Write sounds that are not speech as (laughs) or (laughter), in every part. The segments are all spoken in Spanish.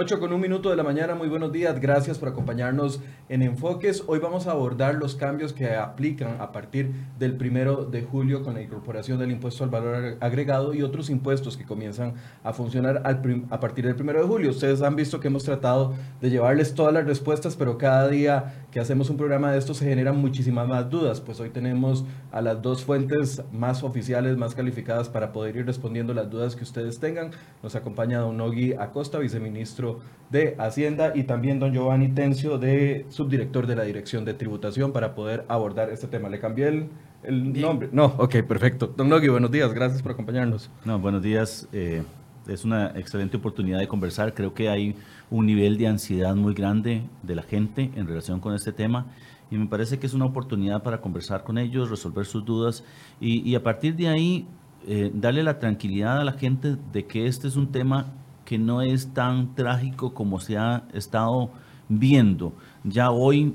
8 con un minuto de la mañana, muy buenos días, gracias por acompañarnos en Enfoques. Hoy vamos a abordar los cambios que aplican a partir del primero de julio con la incorporación del impuesto al valor agregado y otros impuestos que comienzan a funcionar a partir del primero de julio. Ustedes han visto que hemos tratado de llevarles todas las respuestas, pero cada día que hacemos un programa de esto se generan muchísimas más dudas, pues hoy tenemos a las dos fuentes más oficiales, más calificadas para poder ir respondiendo las dudas que ustedes tengan. Nos acompaña don Nogui Acosta, viceministro de Hacienda, y también don Giovanni Tencio, de subdirector de la Dirección de Tributación, para poder abordar este tema. ¿Le cambié el, nombre? No, ok, perfecto. Don Nogui, buenos días, gracias por acompañarnos. No, buenos días. Eh, es una excelente oportunidad de conversar. Creo que hay un nivel de ansiedad muy grande de la gente en relación con este tema y me parece que es una oportunidad para conversar con ellos, resolver sus dudas y, a partir de ahí eh, darle la tranquilidad a la gente de que este es un tema que no es tan trágico como se ha estado viendo. Ya hoy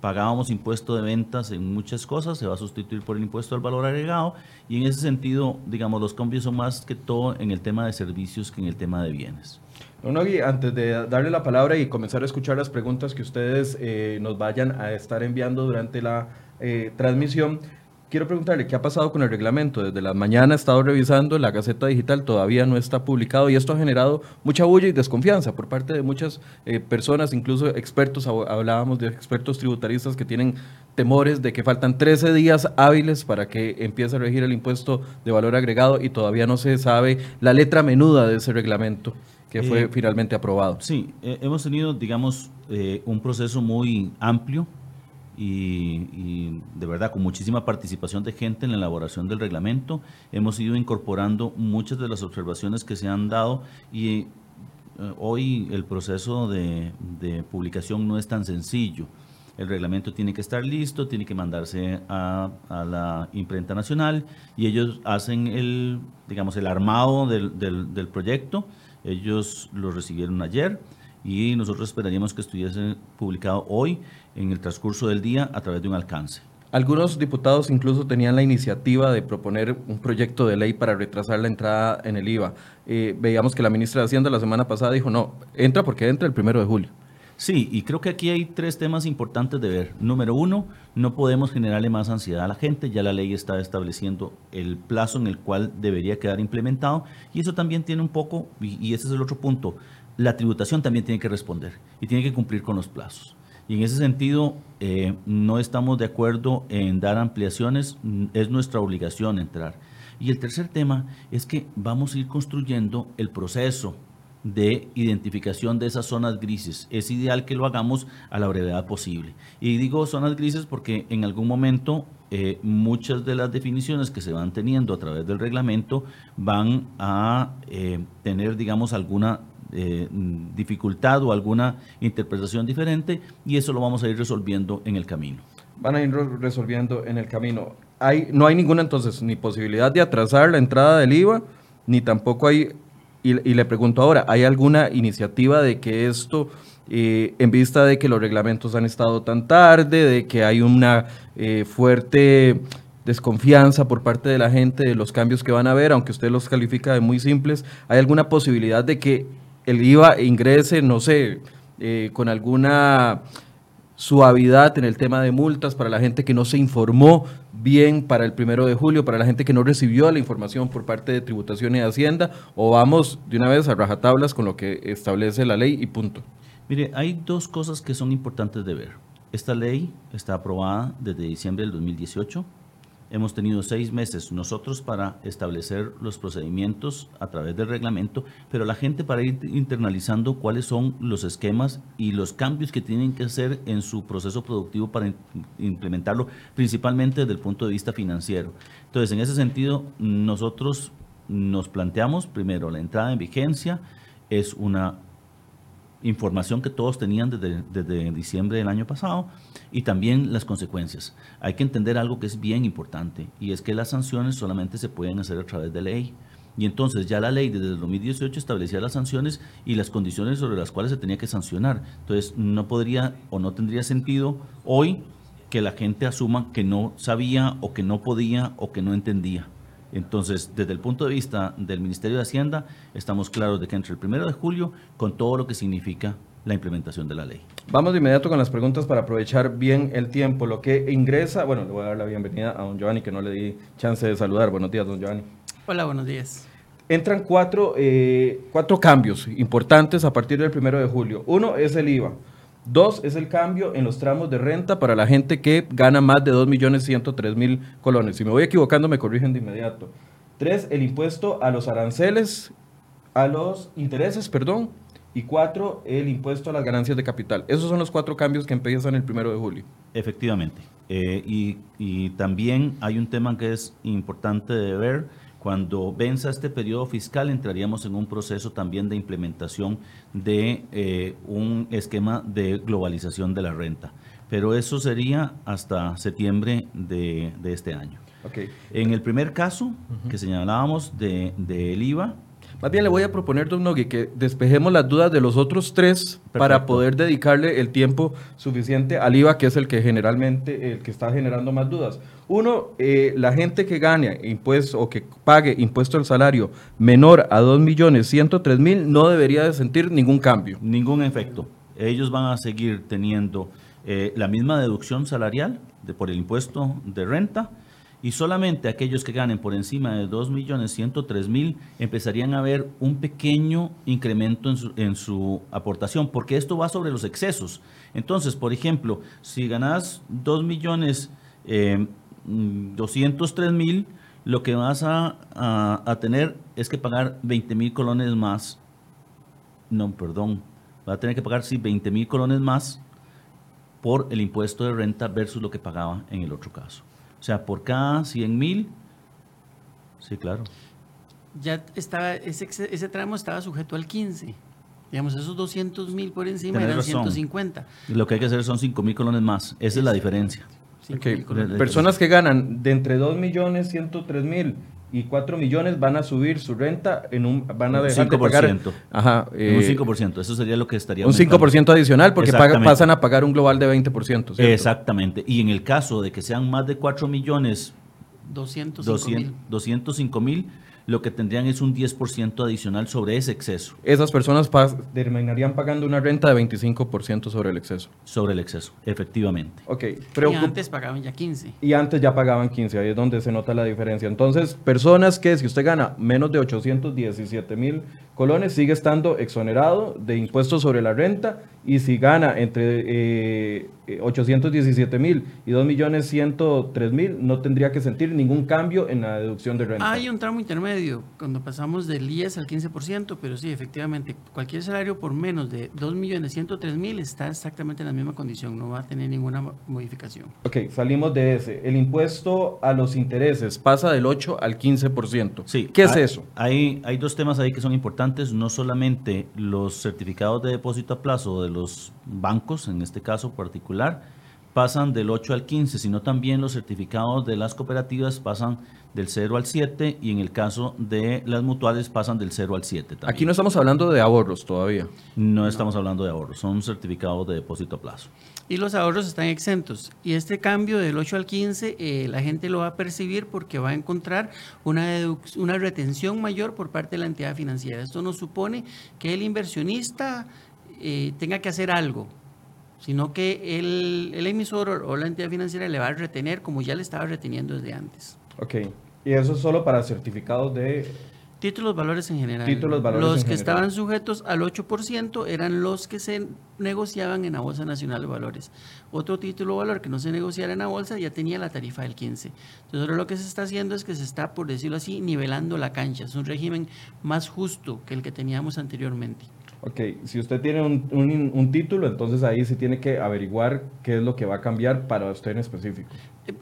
pagábamos impuesto de ventas en muchas cosas, se va a sustituir por el impuesto al valor agregado y en ese sentido, digamos, los cambios son más que todo en el tema de servicios que en el tema de bienes. Bueno, antes de darle la palabra y comenzar a escuchar las preguntas que ustedes eh, nos vayan a estar enviando durante la eh, transmisión, quiero preguntarle qué ha pasado con el reglamento. Desde la mañana he estado revisando, la Gaceta Digital todavía no está publicado y esto ha generado mucha bulla y desconfianza por parte de muchas eh, personas, incluso expertos, hablábamos de expertos tributaristas que tienen temores de que faltan 13 días hábiles para que empiece a regir el impuesto de valor agregado y todavía no se sabe la letra menuda de ese reglamento que fue eh, finalmente aprobado. Sí, eh, hemos tenido, digamos, un proceso muy amplio y, de verdad con muchísima participación de gente en la elaboración del reglamento. Hemos ido incorporando muchas de las observaciones que se han dado y eh, hoy el proceso de, publicación no es tan sencillo. El reglamento tiene que estar listo, tiene que mandarse a, la imprenta nacional y ellos hacen el, digamos, el armado del, del proyecto. Ellos lo recibieron ayer y nosotros esperaríamos que estuviese publicado hoy en el transcurso del día a través de un alcance. Algunos diputados incluso tenían la iniciativa de proponer un proyecto de ley para retrasar la entrada en el IVA. Eh, veíamos que la ministra de Hacienda la semana pasada dijo, no, entra porque entra el primero de julio. Sí, y creo que aquí hay tres temas importantes de ver. Número uno, no podemos generarle más ansiedad a la gente, ya la ley está estableciendo el plazo en el cual debería quedar implementado y eso también tiene un poco, y ese es el otro punto, la tributación también tiene que responder y tiene que cumplir con los plazos. Y en ese sentido, eh, no estamos de acuerdo en dar ampliaciones, mm, es nuestra obligación entrar. Y el tercer tema es que vamos a ir construyendo el proceso de identificación de esas zonas grises. Es ideal que lo hagamos a la brevedad posible. Y digo zonas grises porque en algún momento eh, muchas de las definiciones que se van teniendo a través del reglamento van a eh, tener, digamos, alguna eh, dificultad o alguna interpretación diferente y eso lo vamos a ir resolviendo en el camino. Van a ir resolviendo en el camino. Hay, no hay ninguna entonces ni posibilidad de atrasar la entrada del IVA, ni tampoco hay, y, le pregunto ahora, ¿hay alguna iniciativa de que esto, eh, en vista de que los reglamentos han estado tan tarde, de que hay una eh, fuerte desconfianza por parte de la gente de los cambios que van a haber, aunque usted los califica de muy simples, ¿hay alguna posibilidad de que el IVA ingrese, no sé, eh, con alguna suavidad en el tema de multas para la gente que no se informó bien para el primero de julio, para la gente que no recibió la información por parte de tributación y hacienda, o vamos de una vez a rajatablas con lo que establece la ley y punto. Mire, hay dos cosas que son importantes de ver. Esta ley está aprobada desde diciembre del 2018 Hemos tenido seis meses nosotros para establecer los procedimientos a través del reglamento, pero la gente para ir internalizando cuáles son los esquemas y los cambios que tienen que hacer en su proceso productivo para implementarlo, principalmente desde el punto de vista financiero. Entonces, en ese sentido, nosotros nos planteamos primero la entrada en vigencia, es una información que todos tenían desde, desde, diciembre del año pasado y también las consecuencias. Hay que entender algo que es bien importante y es que las sanciones solamente se pueden hacer a través de ley. Y entonces ya la ley desde el 2018 establecía las sanciones y las condiciones sobre las cuales se tenía que sancionar. Entonces no podría o no tendría sentido hoy que la gente asuma que no sabía o que no podía o que no entendía. Entonces, desde el punto de vista del Ministerio de Hacienda, estamos claros de que entre el primero de julio, con todo lo que significa la implementación de la ley. Vamos de inmediato con las preguntas para aprovechar bien el tiempo. Lo que ingresa, bueno, le voy a dar la bienvenida a don Giovanni, que no le di chance de saludar. Buenos días, don Giovanni. Hola, buenos días. Entran cuatro, eh, cuatro cambios importantes a partir del primero de julio. Uno es el IVA. Dos es el cambio en los tramos de renta para la gente que gana más de 2.103.000 colones. Si me voy equivocando, me corrigen de inmediato. Tres, el impuesto a los aranceles, a los intereses, perdón. Y cuatro, el impuesto a las ganancias de capital. Esos son los cuatro cambios que empiezan el primero de julio. Efectivamente. Eh, y, y también hay un tema que es importante de ver cuando venza este periodo fiscal, entraríamos en un proceso también de implementación de eh, un esquema de globalización de la renta. Pero eso sería hasta septiembre de, este año. Okay. En el primer caso que señalábamos del de, IVA, más bien le voy a proponer, don Nogui, que despejemos las dudas de los otros tres para poder dedicarle el tiempo suficiente al IVA, que es el que generalmente, el que está generando más dudas. Uno, eh, la gente que gane impuesto o que pague impuesto al salario menor a 2.103.000 no debería de sentir ningún cambio. Ningún efecto. Ellos van a seguir teniendo eh, la misma deducción salarial de, por el impuesto de renta, y solamente aquellos que ganen por encima de 2.103.000 empezarían a ver un pequeño incremento en su, en su, aportación, porque esto va sobre los excesos. Entonces, por ejemplo, si ganas 2.203.000, eh, lo que vas a, a, tener es que pagar 20.000 colones más. No, perdón, va a tener que pagar, sí, 20.000 colones más por el impuesto de renta versus lo que pagaba en el otro caso. O sea, por cada 100 mil, sí, claro. Ya estaba, ese, ese tramo estaba sujeto al 15. Digamos, esos 200 mil por encima eran 150. lo que hay que hacer son 5 mil colones más. Esa es, la diferencia. Personas que ganan de entre 2 millones 103 mil y 4 millones van a subir su renta en un van a dejar 5%. de pagar ajá, un 5%, eh, eso sería lo que estaría un 5% adicional porque pasan a pagar un global de 20%, ¿cierto? Exactamente. Y en el caso de que sean más de 4 millones 205 mil lo que tendrían es un 10% adicional sobre ese exceso. Esas personas terminarían pagando una renta de 25% sobre el exceso. Sobre el exceso, efectivamente. Ok. y antes pagaban ya 15. Y antes ya pagaban 15, ahí es donde se nota la diferencia. Entonces, personas que si usted gana menos de 817 mil colones, sigue estando exonerado de impuestos sobre la renta y si gana entre 817 eh, mil y 2 millones 103 mil, no tendría que sentir ningún cambio en la deducción de renta. Hay un tramo intermedio, cuando pasamos del IES al 15%, pero sí, efectivamente, cualquier salario por menos de 2 millones 103 mil está exactamente en la misma condición, no va a tener ninguna modificación. Ok, salimos de ese. El impuesto a los intereses pasa del 8 al 15%. Sí. ¿Qué es eso? Hay, hay dos temas ahí que son importantes, no solamente los certificados de depósito a plazo de los bancos, en este caso particular, pasan del 8 al 15, sino también los certificados de las cooperativas pasan del 0 al 7 y en el caso de las mutuales pasan del 0 al 7. Aquí no estamos hablando de ahorros todavía. No estamos hablando de ahorros, son certificados de depósito a plazo. Y los ahorros están exentos. Y este cambio del 8 al 15 eh, la gente lo va a percibir porque va a encontrar una, una retención mayor por parte de la entidad financiera. Esto no supone que el inversionista eh, tenga que hacer algo, sino que el, el, emisor o la entidad financiera le va a retener como ya le estaba reteniendo desde antes. Ok, y eso es solo para certificados de... Títulos valores en general. Títulos valores los que estaban sujetos al 8% eran los que se negociaban en la Bolsa Nacional de Valores. Otro título valor que no se negociara en la bolsa ya tenía la tarifa del 15. Entonces ahora lo que se está haciendo es que se está, por decirlo así, nivelando la cancha. Es un régimen más justo que el que teníamos anteriormente. Ok, si usted tiene un, un, título, entonces ahí sí tiene que averiguar qué es lo que va a cambiar para usted en específico.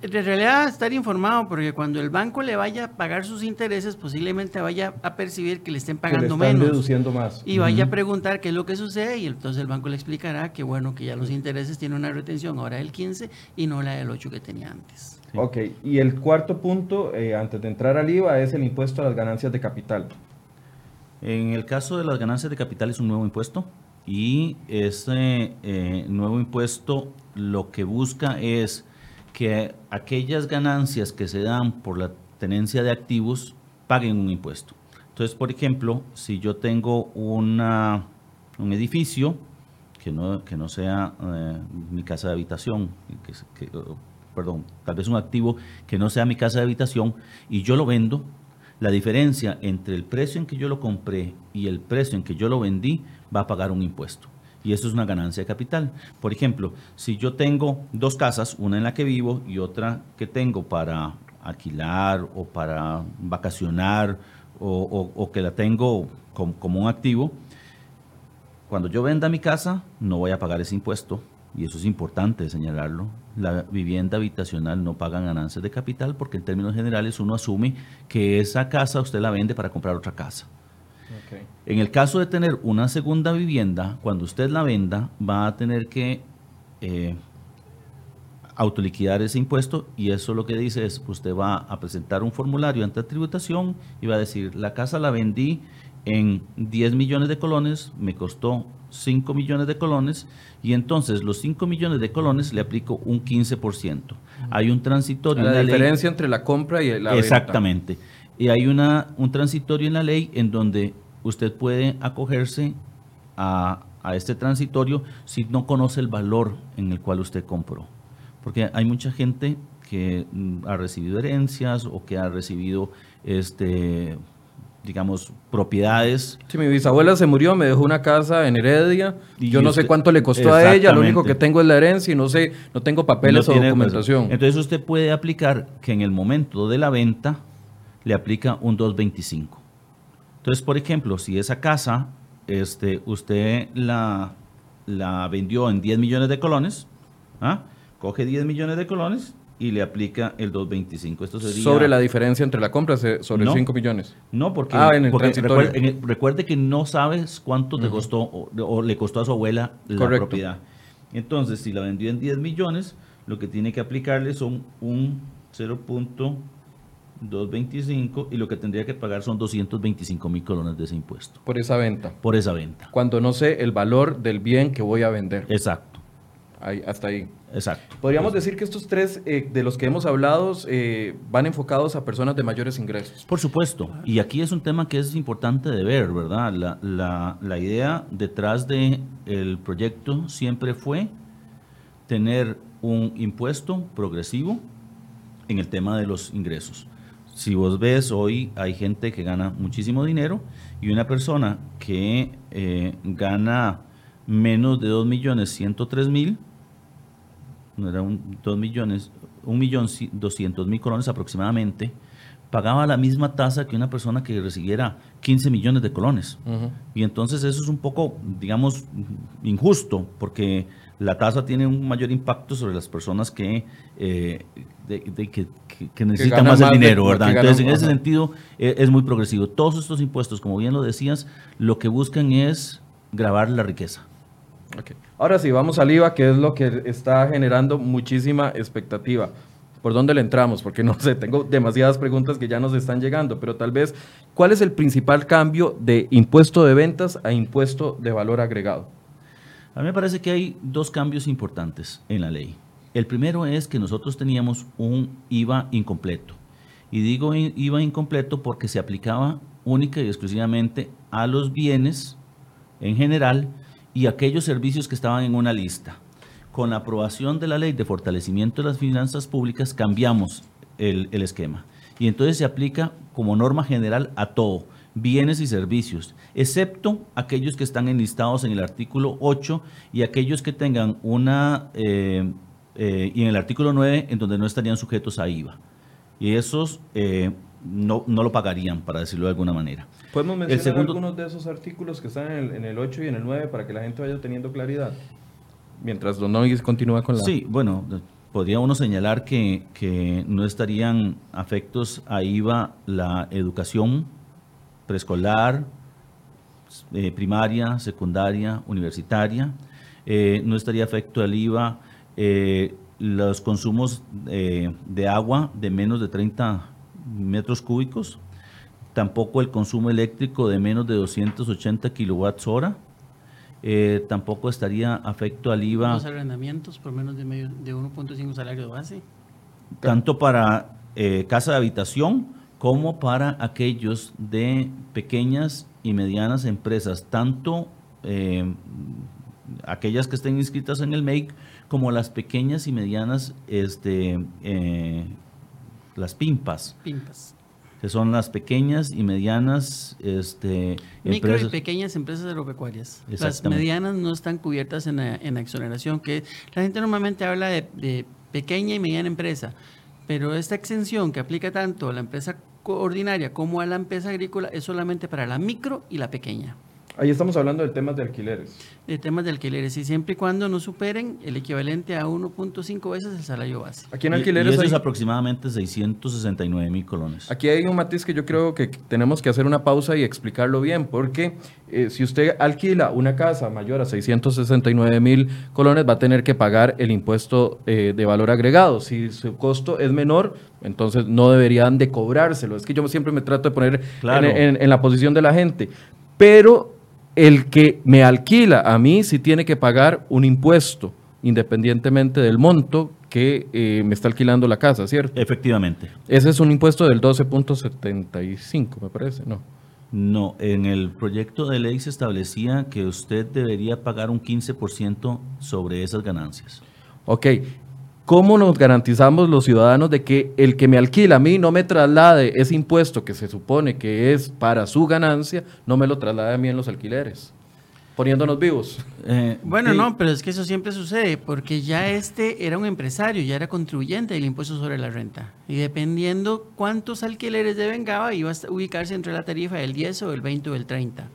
En realidad estar informado, porque cuando el banco le vaya a pagar sus intereses, posiblemente vaya a percibir que le estén pagando que le están menos. deduciendo más. Y vaya a preguntar qué es lo que sucede y entonces el banco le explicará que bueno, que ya los intereses tienen una retención ahora del 15 y no la del 8 que tenía antes. Ok, y el cuarto punto, eh, antes de entrar al IVA, es el impuesto a las ganancias de capital. En el caso de las ganancias de capital es un nuevo impuesto y ese eh, nuevo impuesto lo que busca es que aquellas ganancias que se dan por la tenencia de activos paguen un impuesto. Entonces, por ejemplo, si yo tengo una, un edificio que no, que no sea eh, mi casa de habitación, que, perdón, tal vez un activo que no sea mi casa de habitación y yo lo vendo, la diferencia entre el precio en que yo lo compré y el precio en que yo lo vendí va a pagar un impuesto. Y eso es una ganancia de capital. Por ejemplo, si yo tengo dos casas, una en la que vivo y otra que tengo para alquilar o para vacacionar o, que la tengo como, un activo, cuando yo venda mi casa no voy a pagar ese impuesto y eso es importante señalarlo. La vivienda habitacional no paga ganancias de capital porque en términos generales uno asume que esa casa usted la vende para comprar otra casa. En el caso de tener una segunda vivienda, cuando usted la venda, va a tener que eh, autoliquidar ese impuesto y eso lo que dice es, usted va a presentar un formulario ante tributación y va a decir, la casa la vendí en 10 millones de colones, me costó 5 millones de colones y entonces los 5 millones de colones le aplico un 15%. Hay un transitorio. La diferencia entre la compra y la Exactamente. Y hay una, un transitorio en la ley en donde usted puede acogerse a, este transitorio si no conoce el valor en el cual usted compró. Porque hay mucha gente que mm, ha recibido herencias o que ha recibido este digamos, propiedades. Sí, mi bisabuela se murió, me dejó una casa en Heredia, y yo no sé cuánto le costó a ella, lo único que tengo es la herencia y no sé, no tengo papeles o documentación. Entonces usted puede aplicar que en el momento de la venta le aplica un 225. Entonces, por ejemplo, si esa casa este, usted la, la vendió en 10 millones de colones, ¿ah? coge 10 millones de colones y le aplica el 225. Esto sería, sobre la diferencia entre la compra, sobre 5 millones. No, porque, ah, recuerde, que no sabes cuánto te costó o, le costó a su abuela la propiedad. Entonces, si la vendió en 10 millones, lo que tiene que aplicarle son un 0. 225 y lo que tendría que pagar son 225 mil colones de ese impuesto. Por esa venta. Por esa venta. Cuando no sé el valor del bien que voy a vender. Exacto. Ahí, hasta ahí. Exacto. Podríamos decir que estos tres eh, de los que hemos hablado eh, van enfocados a personas de mayores ingresos. Por supuesto. Y aquí es un tema que es importante de ver, ¿verdad? La, la, la idea detrás del el proyecto siempre fue tener un impuesto progresivo en el tema de los ingresos si vos ves, hoy hay gente que gana muchísimo dinero y una persona que eh, gana menos de 2 millones 103 mil, no era un 2 millones, 1 millón 200 mil colones aproximadamente, pagaba la misma tasa que una persona que recibiera 15 millones de colones. Y entonces eso es un poco, digamos, injusto, porque la tasa tiene un mayor impacto sobre las personas que, eh, que, necesitan más el dinero, ¿verdad? Entonces, en ese sentido, eh, es muy progresivo. Todos estos impuestos, como bien lo decías, lo que buscan es grabar la riqueza. Ahora sí, vamos al IVA, que es lo que está generando muchísima expectativa. ¿Por dónde le entramos? Porque no sé, tengo demasiadas preguntas que ya nos están llegando, pero tal vez, ¿cuál es el principal cambio de impuesto de ventas a impuesto de valor agregado? A mí me parece que hay dos cambios importantes en la ley. El primero es que nosotros teníamos un IVA incompleto. Y digo IVA incompleto porque se aplicaba única y exclusivamente a los bienes en general y aquellos servicios que estaban en una lista. Con la aprobación de la ley de fortalecimiento de las finanzas públicas cambiamos el, esquema. Y entonces se aplica como norma general a todo bienes y servicios, excepto aquellos que están enlistados en el artículo 8 y aquellos que tengan una, eh, eh, y en el artículo 9, en donde no estarían sujetos a IVA. Y esos eh, no, no, lo pagarían, para decirlo de alguna manera. ¿Podemos mencionar algunos de esos artículos que están en el, en el 8 y en el 9 para que la gente vaya teniendo claridad? Mientras Don Noguis continúa con la... Sí, bueno, podría uno señalar que, que no estarían afectos a IVA la educación, preescolar, eh, primaria, secundaria, universitaria. Eh, no estaría afecto al IVA eh, los consumos de agua de menos de 30 metros cúbicos, tampoco el consumo eléctrico de menos de 280 kilowatts hora, tampoco estaría afecto al IVA. Los arrendamientos por menos de, de 1.5 salario de base. Tanto para casa de habitación como para aquellos de pequeñas y medianas empresas, tanto eh, aquellas que estén inscritas en el MEIC como las pequeñas y medianas, este, eh, las PIMPAS. PIMPAS. Que son las pequeñas y medianas este, Micro empresas. y pequeñas empresas agropecuarias. Las medianas no están cubiertas en la, en la exoneración, que la gente normalmente habla de, de pequeña y mediana empresa, pero esta exención que aplica tanto a la empresa ordinaria como a la empresa agrícola es solamente para la micro y la pequeña. Ahí estamos hablando de temas de alquileres. De temas de alquileres, y siempre y cuando no superen el equivalente a 1.5 veces el salario base. Aquí en Y- y alquileres eso hay- es aproximadamente 669 mil colones. Aquí hay un matiz que yo creo que tenemos que hacer una pausa y explicarlo bien, porque eh, si usted alquila una casa mayor a 669 mil colones, va a tener que pagar el impuesto eh, de valor agregado. Si su costo es menor, entonces no deberían de cobrárselo. Es que yo siempre me trato de poner Claro. en, en- en la posición de la gente. Pero el que me alquila a mí sí tiene que pagar un impuesto, independientemente del monto que eh, me está alquilando la casa, ¿cierto? Efectivamente. Ese es un impuesto del 12.75, me parece, ¿no? No, en el proyecto de ley se establecía que usted debería pagar un 15% sobre esas ganancias. Ok, ¿cómo nos garantizamos los ciudadanos de que el que me alquila a mí no me traslade ese impuesto que se supone que es para su ganancia, no me lo traslade a mí en los alquileres? Poniéndonos vivos. Eh, Bueno, sí, no, pero es que eso siempre sucede, porque ya este era un empresario, ya era contribuyente del impuesto sobre la renta. Y dependiendo cuántos alquileres devengaba, iba a ubicarse entre la tarifa del 10 o del 20 o del 30.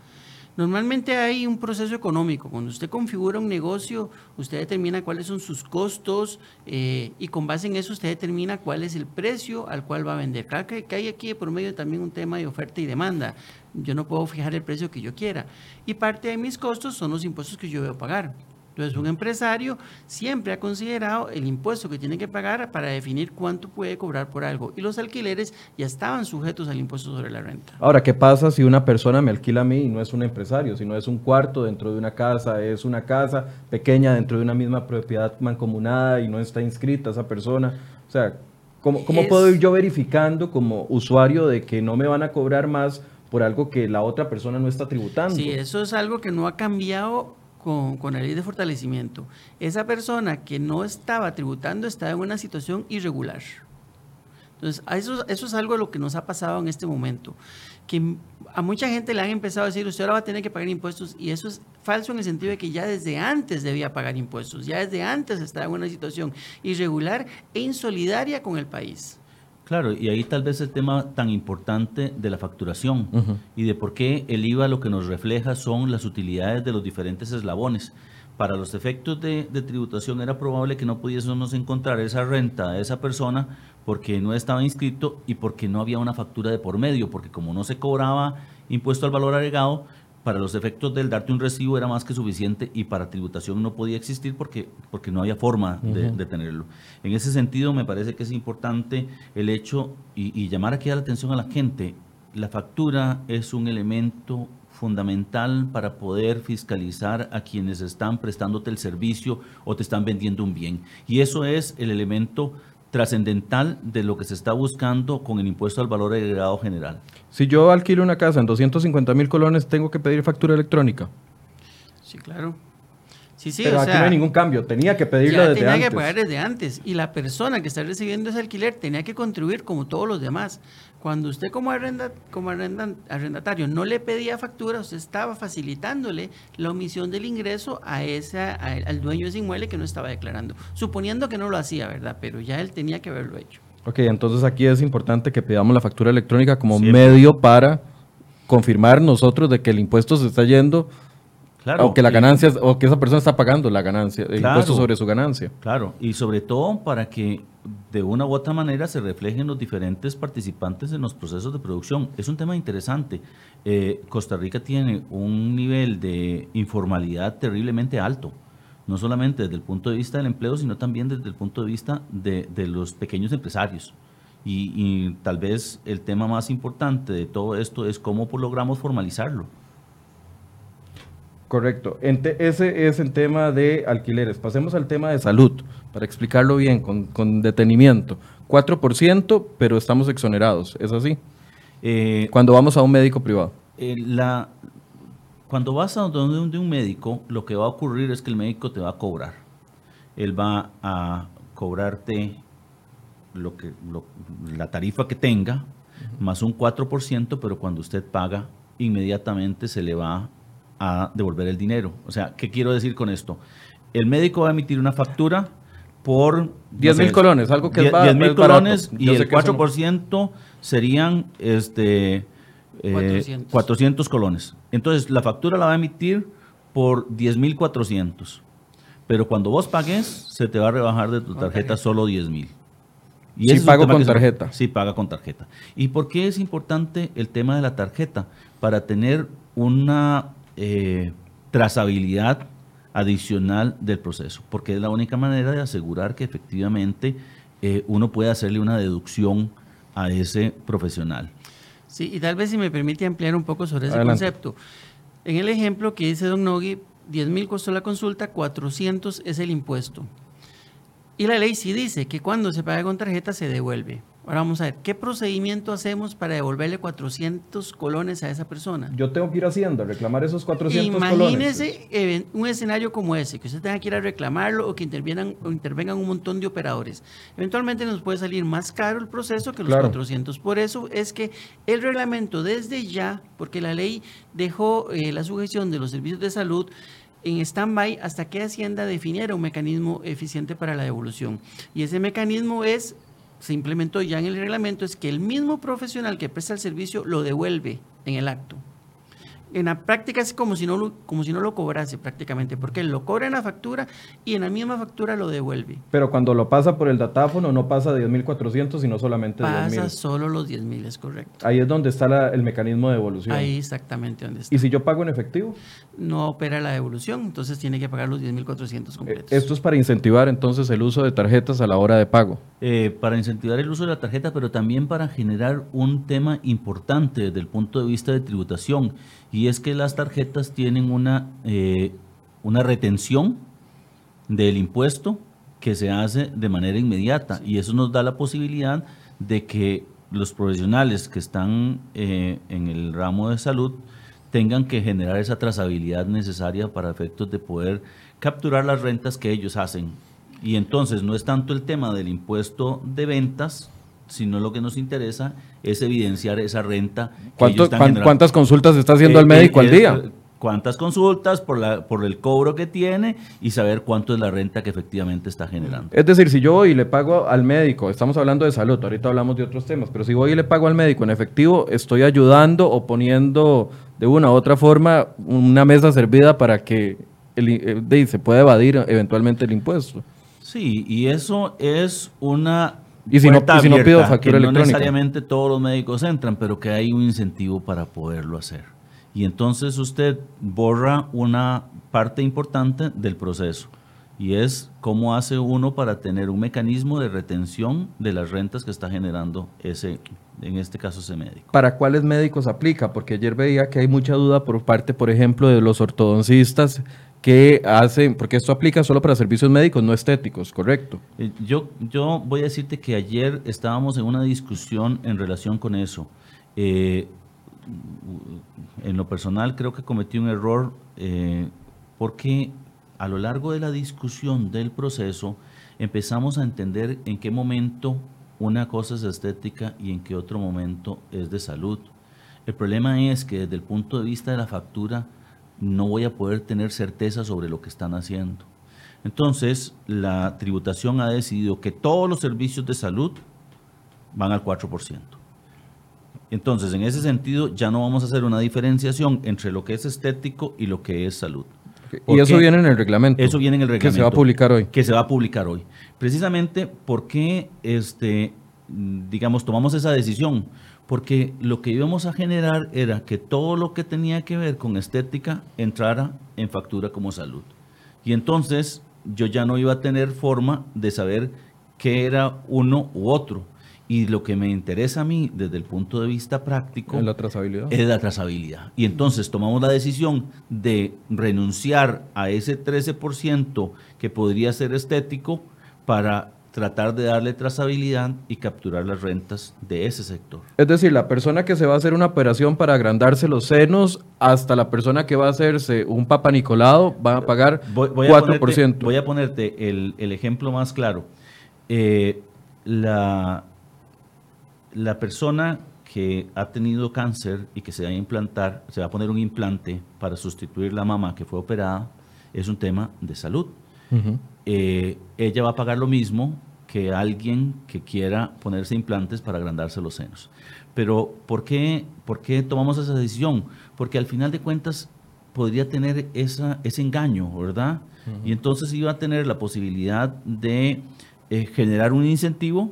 Normalmente hay un proceso económico. Cuando usted configura un negocio, usted determina cuáles son sus costos eh, y con base en eso usted determina cuál es el precio al cual va a vender. Claro que, que hay aquí por medio también un tema de oferta y demanda. Yo no puedo fijar el precio que yo quiera. Y parte de mis costos son los impuestos que yo debo pagar. Entonces, un empresario siempre ha considerado el impuesto que tiene que pagar para definir cuánto puede cobrar por algo. Y los alquileres ya estaban sujetos al impuesto sobre la renta. Ahora, ¿qué pasa si una persona me alquila a mí y no es un empresario, sino es un cuarto dentro de una casa, es una casa pequeña dentro de una misma propiedad mancomunada y no está inscrita esa persona? O sea, ¿cómo, cómo Es- puedo ir yo verificando como usuario de que no me van a cobrar más por algo que la otra persona no está tributando? Sí, eso es algo que no ha cambiado con, con la ley de fortalecimiento. Esa persona que no estaba tributando estaba en una situación irregular. Entonces, eso, es algo lo que nos ha pasado en este momento. Que a mucha gente le han empezado a decir, usted ahora va a tener que pagar impuestos, y eso es falso en el sentido de que ya desde antes debía pagar impuestos, ya desde antes estaba en una situación irregular e insolidaria con el país. Claro, y ahí tal vez el tema tan importante de la facturación y de por qué el IVA lo que nos refleja son las utilidades de los diferentes eslabones. Para los efectos de, de tributación era probable que no pudiésemos encontrar esa renta de esa persona porque no estaba inscrito y porque no había una factura de por medio, porque como no se cobraba impuesto al valor agregado, para los efectos del darte un recibo era más que suficiente y para tributación no podía existir porque, porque no había forma de, tenerlo. En ese sentido, me parece que es importante el hecho y, y llamar aquí la atención a la gente. La factura es un elemento fundamental para poder fiscalizar a quienes están prestándote el servicio o te están vendiendo un bien. Y eso es el elemento trascendental de lo que se está buscando con el impuesto al valor agregado general. Si yo alquilo una casa en 250 mil colones, tengo que pedir factura electrónica. Sí, claro. Sí, sí, Pero o aquí sea, no hay ningún cambio, tenía que pedirlo ya desde tenía antes. que pagar desde antes y la persona que está recibiendo ese alquiler tenía que contribuir como todos los demás. Cuando usted como, arrenda, como arrendatario no le pedía factura, usted estaba facilitándole la omisión del ingreso a esa, a- al dueño de ese inmueble que no estaba declarando, suponiendo que no lo hacía, ¿verdad? Pero ya él tenía que haberlo hecho. Ok, entonces aquí es importante que pidamos la factura electrónica como Siempre. medio para confirmar nosotros de que el impuesto se está yendo Claro. o que la y- ganancia, o que esa persona está pagando la ganancia, el Claro. impuesto sobre su ganancia. Claro, y sobre todo para que de una u otra manera se reflejen los diferentes participantes en los procesos de producción. Es un tema interesante. Eh, Costa Rica tiene un nivel de informalidad terriblemente alto, no solamente desde el punto de vista del empleo, sino también desde el punto de vista de, de los pequeños empresarios. Y, y tal vez el tema más importante de todo esto es cómo logramos formalizarlo. Correcto. Ente- ese es el tema de alquileres. Pasemos al tema de salud, para explicarlo bien, con, con detenimiento. 4%, pero estamos exonerados, ¿es así? Eh, Cuando vamos a un médico privado. eh, la, cuando vas a donde un, de un médico, lo que va a ocurrir es que el médico te va a cobrar. Él va a cobrarte lo que, lo- la tarifa que tenga, más un 4%, pero cuando usted paga, inmediatamente se le va a devolver el dinero. O sea, ¿qué quiero decir con esto? El médico va a emitir una factura por... no 10 mil sé, colones, algo que es 10 ba- 10 mil es barato. colones y el que eso no- 4% serían este, eh, 400. 400 colones. Entonces, la factura la va a emitir por 10.400. Pero cuando vos pagues, se te va a rebajar de tu tarjeta tarjeta. solo 10.000. Sí ese es un pago con que se- tarjeta. Sí, paga con tarjeta. ¿Y por qué es importante el tema de la tarjeta? Para tener una eh, trazabilidad adicional del proceso, porque es la única manera de asegurar que efectivamente eh, uno puede hacerle una deducción a ese profesional. Sí, y tal vez si me permite ampliar un poco sobre ese Adelante. concepto. En el ejemplo que dice Don Nogui, 10 mil costó la consulta, 400 es el impuesto. Y la ley sí dice que cuando se paga con tarjeta se devuelve. Ahora vamos a ver, ¿qué procedimiento hacemos para devolverle 400 colones a esa persona? Yo tengo que ir a Hacienda a reclamar esos 400 Imagínese eh, un escenario como ese, que usted tenga que ir a reclamarlo o que intervengan, o intervengan un montón de operadores. Eventualmente nos puede salir más caro el proceso que los Claro. 400. Por eso es que el reglamento desde ya, porque la ley dejó eh, la sujeción de los servicios de salud en stand-by hasta que Hacienda definiera un mecanismo eficiente para la devolución. Y ese mecanismo es, se implementó ya en el reglamento, es que el mismo profesional que presta el servicio lo devuelve en el acto. En la práctica es como si no lo, como si no lo cobrase prácticamente, porque él lo cobra en la factura y en la misma factura lo devuelve. Pero cuando lo pasa por el datáfono no pasa de 10.400, sino solamente de Pasa 10.000. solo los 10 mil, es correcto. Ahí es donde está la- el mecanismo de devolución. Ahí exactamente donde está. ¿Y si yo pago en efectivo? No opera la devolución, entonces tiene que pagar los 10 mil 400 Eh, completos. Esto es para incentivar entonces el uso de tarjetas a la hora de pago. Eh, para incentivar el uso de la tarjeta, pero también para generar un tema importante desde el punto de vista de tributación, y es que las tarjetas tienen una, eh, una retención del impuesto que se hace de manera inmediata, y eso nos da la posibilidad de que los profesionales que están eh, en el ramo de salud tengan que generar esa trazabilidad necesaria para efectos de poder capturar las rentas que ellos hacen. Y entonces no es tanto el tema del impuesto de ventas, sino lo que nos interesa es evidenciar esa renta. ¿Cuánto-. ¿Cuántas consultas está haciendo Eh, el médico eh, al día? eh, Cuántas consultas por, la, por el cobro que tiene y saber cuánto es la renta que efectivamente está generando. Es decir, si yo voy y le pago al médico, estamos hablando de salud, ahorita hablamos de otros temas, pero si voy y le pago al médico en efectivo, estoy ayudando o poniendo de una u otra forma una mesa servida para que el, eh, se pueda evadir eventualmente el impuesto. Sí, y eso es una Y si no- y si no pido factura que no electrónica. necesariamente todos los médicos entran, pero que hay un incentivo para poderlo hacer. Y entonces usted borra una parte importante del proceso y es cómo hace uno para tener un mecanismo de retención de las rentas que está generando ese, en este caso ese médico. ¿Para cuáles médicos aplica? Porque ayer veía que hay mucha duda por parte, por ejemplo, de los ortodoncistas que hacen, porque esto aplica solo para servicios médicos, no estéticos, ¿correcto? Eh, Yo, yo voy a decirte que ayer estábamos en una discusión en relación con eso. Eh, en lo personal creo que cometí un error eh, porque a lo largo de la discusión del proceso empezamos a entender en qué momento una cosa es estética y en qué otro momento es de salud. El problema es que desde el punto de vista de la factura no voy a poder tener certeza sobre lo que están haciendo. Entonces, la tributación ha decidido que todos los servicios de salud van al 4%. Entonces, en ese sentido, ya no vamos a hacer una diferenciación entre lo que es estético y lo que es salud. Y ¿Por eso viene en el reglamento. Eso viene en el reglamento. Que se va a publicar hoy. Que se va a publicar hoy. Precisamente porque, este, digamos, tomamos esa decisión. Porque lo que íbamos a generar era que todo lo que tenía que ver con estética entrara en factura como salud. Y entonces yo ya no iba a tener forma de saber qué era uno u otro. Y lo que me interesa a mí desde el punto de vista práctico En la trazabilidad. es la trazabilidad. Y entonces tomamos la decisión de renunciar a ese 13% que podría ser estético para tratar de darle trazabilidad y capturar las rentas de ese sector. Es decir, la persona que se va a hacer una operación para agrandarse los senos, hasta la persona que va a hacerse un papa Nicolado, va a pagar Voy, voy 4%. A ponerte, voy a ponerte el, el ejemplo más claro. Eh, la, la persona que ha tenido cáncer y que se va a implantar, se va a poner un implante para sustituir la mamá que fue operada, es un tema de salud. Eh, ella va a pagar lo mismo que alguien que quiera ponerse implantes para agrandarse los senos. Pero ¿por qué, por qué tomamos esa decisión? Porque al final de cuentas podría tener esa, ese engaño, ¿verdad? Y entonces iba a tener la posibilidad de eh, generar un incentivo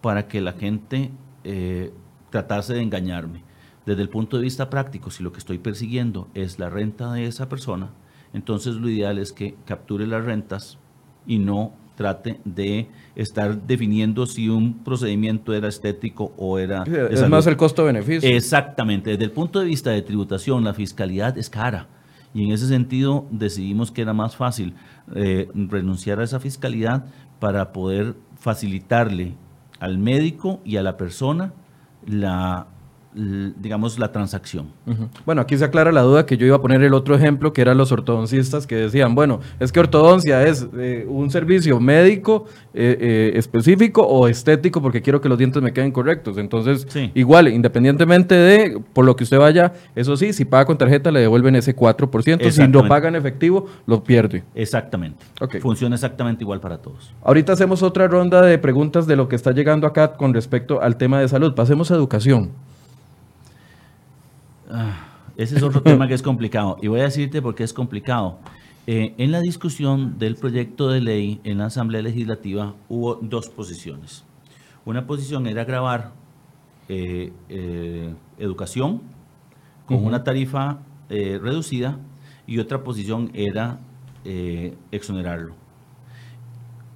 para que la gente eh, tratase de engañarme. Desde el punto de vista práctico, si lo que estoy persiguiendo es la renta de esa persona, entonces lo ideal es que capture las rentas y no trate de estar definiendo si un procedimiento era estético o era... Es salud. más el costo-beneficio. Exactamente. Desde el punto de vista de tributación, la fiscalidad es cara. Y en ese sentido decidimos que era más fácil eh, renunciar a esa fiscalidad para poder facilitarle al médico y a la persona la, digamos, la transacción. Bueno, aquí se aclara la duda que yo iba a poner el otro ejemplo, que eran los ortodoncistas que decían, bueno, es que ortodoncia es eh, un servicio médico eh, eh, específico o estético porque quiero que los dientes me queden correctos. Entonces, Sí. igual, independientemente de por lo que usted vaya, eso sí, si paga con tarjeta le devuelven ese 4%, si lo paga en efectivo, lo pierde. Exactamente. Funciona exactamente igual para todos. Ahorita hacemos otra ronda de preguntas de lo que está llegando acá con respecto al tema de salud. Pasemos a educación. Ese es otro tema que es complicado. Y voy a decirte por qué es complicado. Eh, en la discusión del proyecto de ley en la Asamblea Legislativa hubo dos posiciones. Una posición era grabar eh, eh, educación con una tarifa reducida y otra posición era exonerarlo.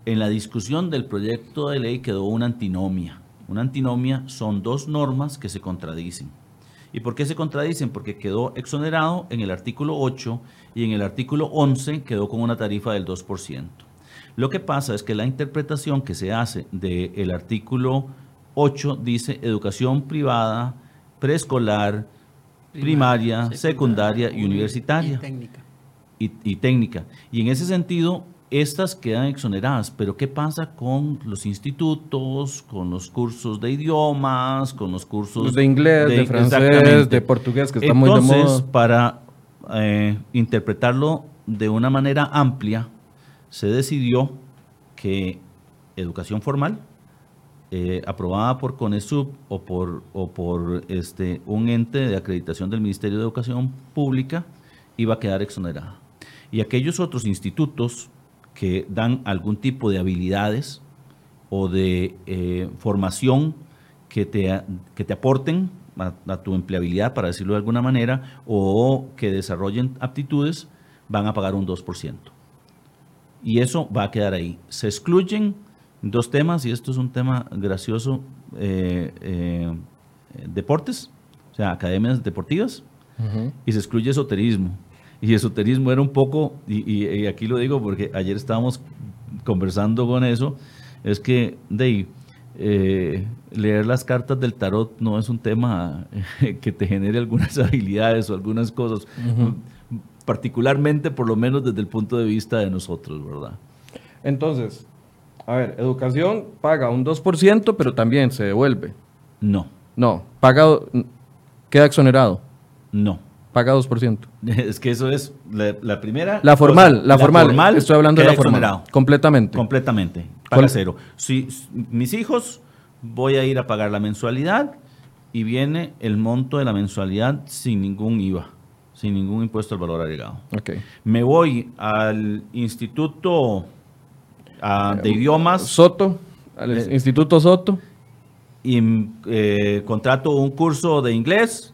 En la discusión del proyecto de ley quedó una antinomia. Una antinomia son dos normas que se contradicen. ¿Y por qué se contradicen? Porque quedó exonerado en el artículo 8 y en el artículo 11 quedó con una tarifa del 2%. Lo que pasa es que la interpretación que se hace del artículo 8 dice educación privada, preescolar, primaria, secundaria y universitaria Y técnica. y, y técnica. Y en ese sentido, estas quedan exoneradas. Pero ¿qué pasa con los institutos, con los cursos de idiomas, con los cursos de inglés, de, francés, de portugués, que está muy de Entonces, moda. para eh, interpretarlo de una manera amplia, se decidió que educación formal, eh, aprobada por CONESUB o por, o por este, un ente de acreditación del Ministerio de Educación Pública, iba a quedar exonerada. Y aquellos otros institutos que dan algún tipo de habilidades o de eh, formación que te, que te aporten a, a tu empleabilidad, para decirlo de alguna manera, o que desarrollen aptitudes, van a pagar un 2%. Y eso va a quedar ahí. Se excluyen dos temas, y esto es un tema gracioso, eh, eh, deportes, o sea, academias deportivas, y se excluye esoterismo. Y esoterismo era un poco, y, y- y aquí lo digo porque ayer estábamos conversando con eso, es que de, eh, leer las cartas del tarot no es un tema (laughs) que te genere algunas (laughs) habilidades o algunas cosas, particularmente por lo menos desde el punto de vista de nosotros, ¿verdad? Entonces, a ver, educación paga un 2%, pero también se devuelve. No, No, paga, queda exonerado, no. Paga 2%. (laughs) Es que eso es la, la primera. La formal, cosa. la, formal, estoy hablando de la formal. exonerado. Completamente. Completamente. Paga Con- cero. Si mis hijos, voy a ir a pagar la mensualidad y viene el monto de la mensualidad sin ningún IVA, sin ningún impuesto al valor agregado. Ok. Me voy al Instituto ah, de Idiomas Soto, al Eh, Instituto Soto. y eh, contrato un curso de inglés.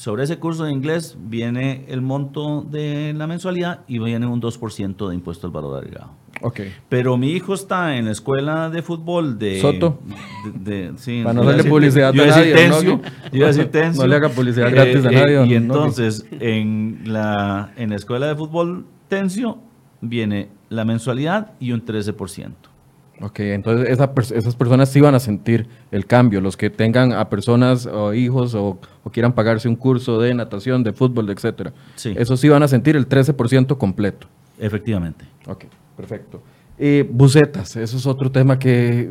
Sobre ese curso de inglés viene el monto de la mensualidad y viene un 2% de impuesto al valor agregado. Ok. Pero mi hijo está en la escuela de fútbol de... Soto. de- de- sí, Para no darle publicidad yo a nadie, ¿no? Tencio, yo iba a decir Tencio. No le haga publicidad gratis a nadie, Y don Noli. entonces, en la, en la escuela de fútbol Tencio viene la mensualidad y un 13%. Ok, entonces esa esas personas sí van a sentir el cambio, los que tengan a personas o hijos o, o quieran pagarse un curso de natación, de fútbol, etcétera. Sí. Eso sí van a sentir el 13% completo. Efectivamente. Ok, perfecto. Eh, bucetas, eso es otro tema que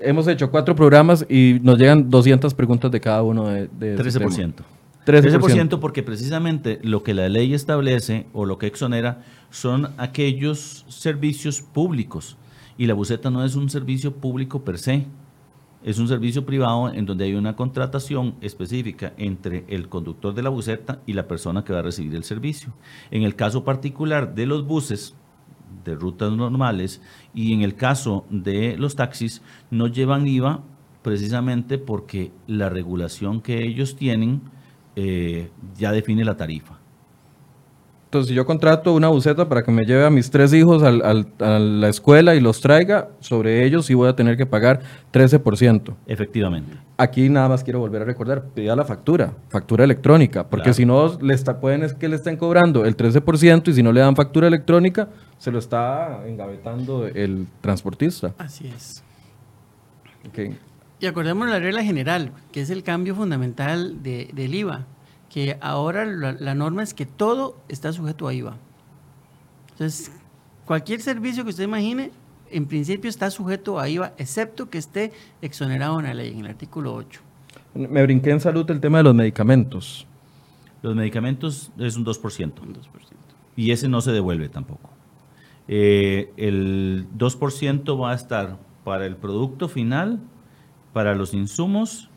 hemos hecho cuatro programas y nos llegan 200 preguntas de cada uno de, de ese 13%. tema. 13% porque precisamente lo que la ley establece o lo que exonera son aquellos servicios públicos. Y la buceta no es un servicio público per se. Es un servicio privado en donde hay una contratación específica entre el conductor de la buceta y la persona que va a recibir el servicio. En el caso particular de los buses, de rutas normales y en el caso de los taxis no llevan IVA precisamente porque la regulación que ellos tienen eh, ya define la tarifa. Entonces, si yo contrato una buceta para que me lleve a mis tres hijos al- al- a la escuela y los traiga, sobre ellos sí voy a tener que pagar 13%. Efectivamente. Aquí nada más quiero volver a recordar, pida la factura, factura electrónica, porque Claro. si no, le está, pueden es que le estén cobrando el 13% y si no le dan factura electrónica, se lo está engavetando el transportista. Así es. Ok. Y acordemos la regla general, que es el cambio fundamental de- del IVA, que ahora la, la norma es que todo está sujeto a IVA. Entonces, cualquier servicio que usted imagine, en principio está sujeto a IVA, excepto que esté exonerado en la ley, en el artículo 8. Me brinqué en salud el tema de los medicamentos. Los medicamentos es un 2%. Un 2%. Y ese no se devuelve tampoco. Eh, el 2% va a estar para el producto final, para los insumos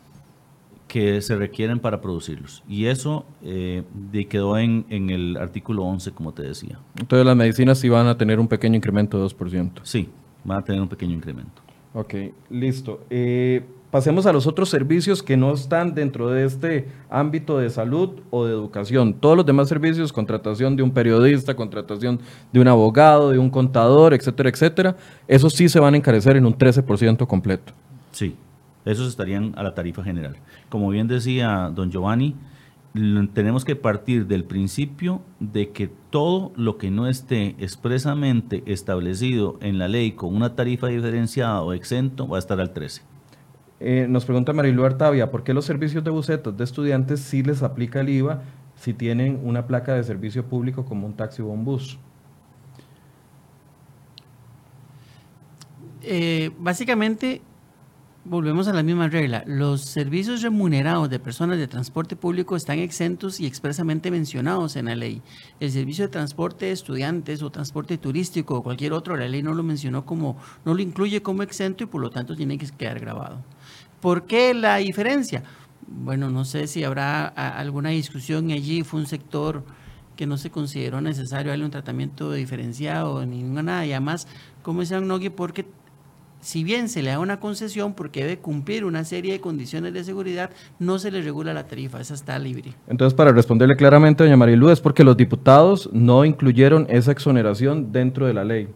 que se requieren para producirlos. Y eso eh, de- quedó en, en el artículo 11, como te decía. Entonces las medicinas sí van a tener un pequeño incremento de 2%. Sí, va a tener un pequeño incremento. Ok, listo. Eh, pasemos a los otros servicios que no están dentro de este ámbito de salud o de educación. Todos los demás servicios, contratación de un periodista, contratación de un abogado, de un contador, etcétera, etcétera, esos sí se van a encarecer en un 13% completo. Sí, esos estarían a la tarifa general. Como bien decía don Giovanni, tenemos que partir del principio de que todo lo que no esté expresamente establecido en la ley con una tarifa diferenciada o exento va a estar al 13. Eh, nos pregunta Marilu Artavia, ¿por qué los servicios de bucetas de estudiantes sí les aplica el IVA si tienen una placa de servicio público como un taxi o un bus? Eh, básicamente, volvemos a la misma regla. Los servicios remunerados de personas de transporte público están exentos y expresamente mencionados en la ley. El servicio de transporte de estudiantes o transporte turístico o cualquier otro, la ley no lo mencionó como, no lo incluye como exento y por lo tanto tiene que quedar grabado. ¿Por qué la diferencia? Bueno, no sé si habrá a- alguna discusión allí, fue un sector que no se consideró necesario darle un tratamiento diferenciado ni nada, y además, como decía Nogui, porque si bien se le da una concesión porque debe cumplir una serie de condiciones de seguridad, no se le regula la tarifa, esa está libre. Entonces, para responderle claramente, doña Marilu, es porque los diputados no incluyeron esa exoneración dentro de la ley.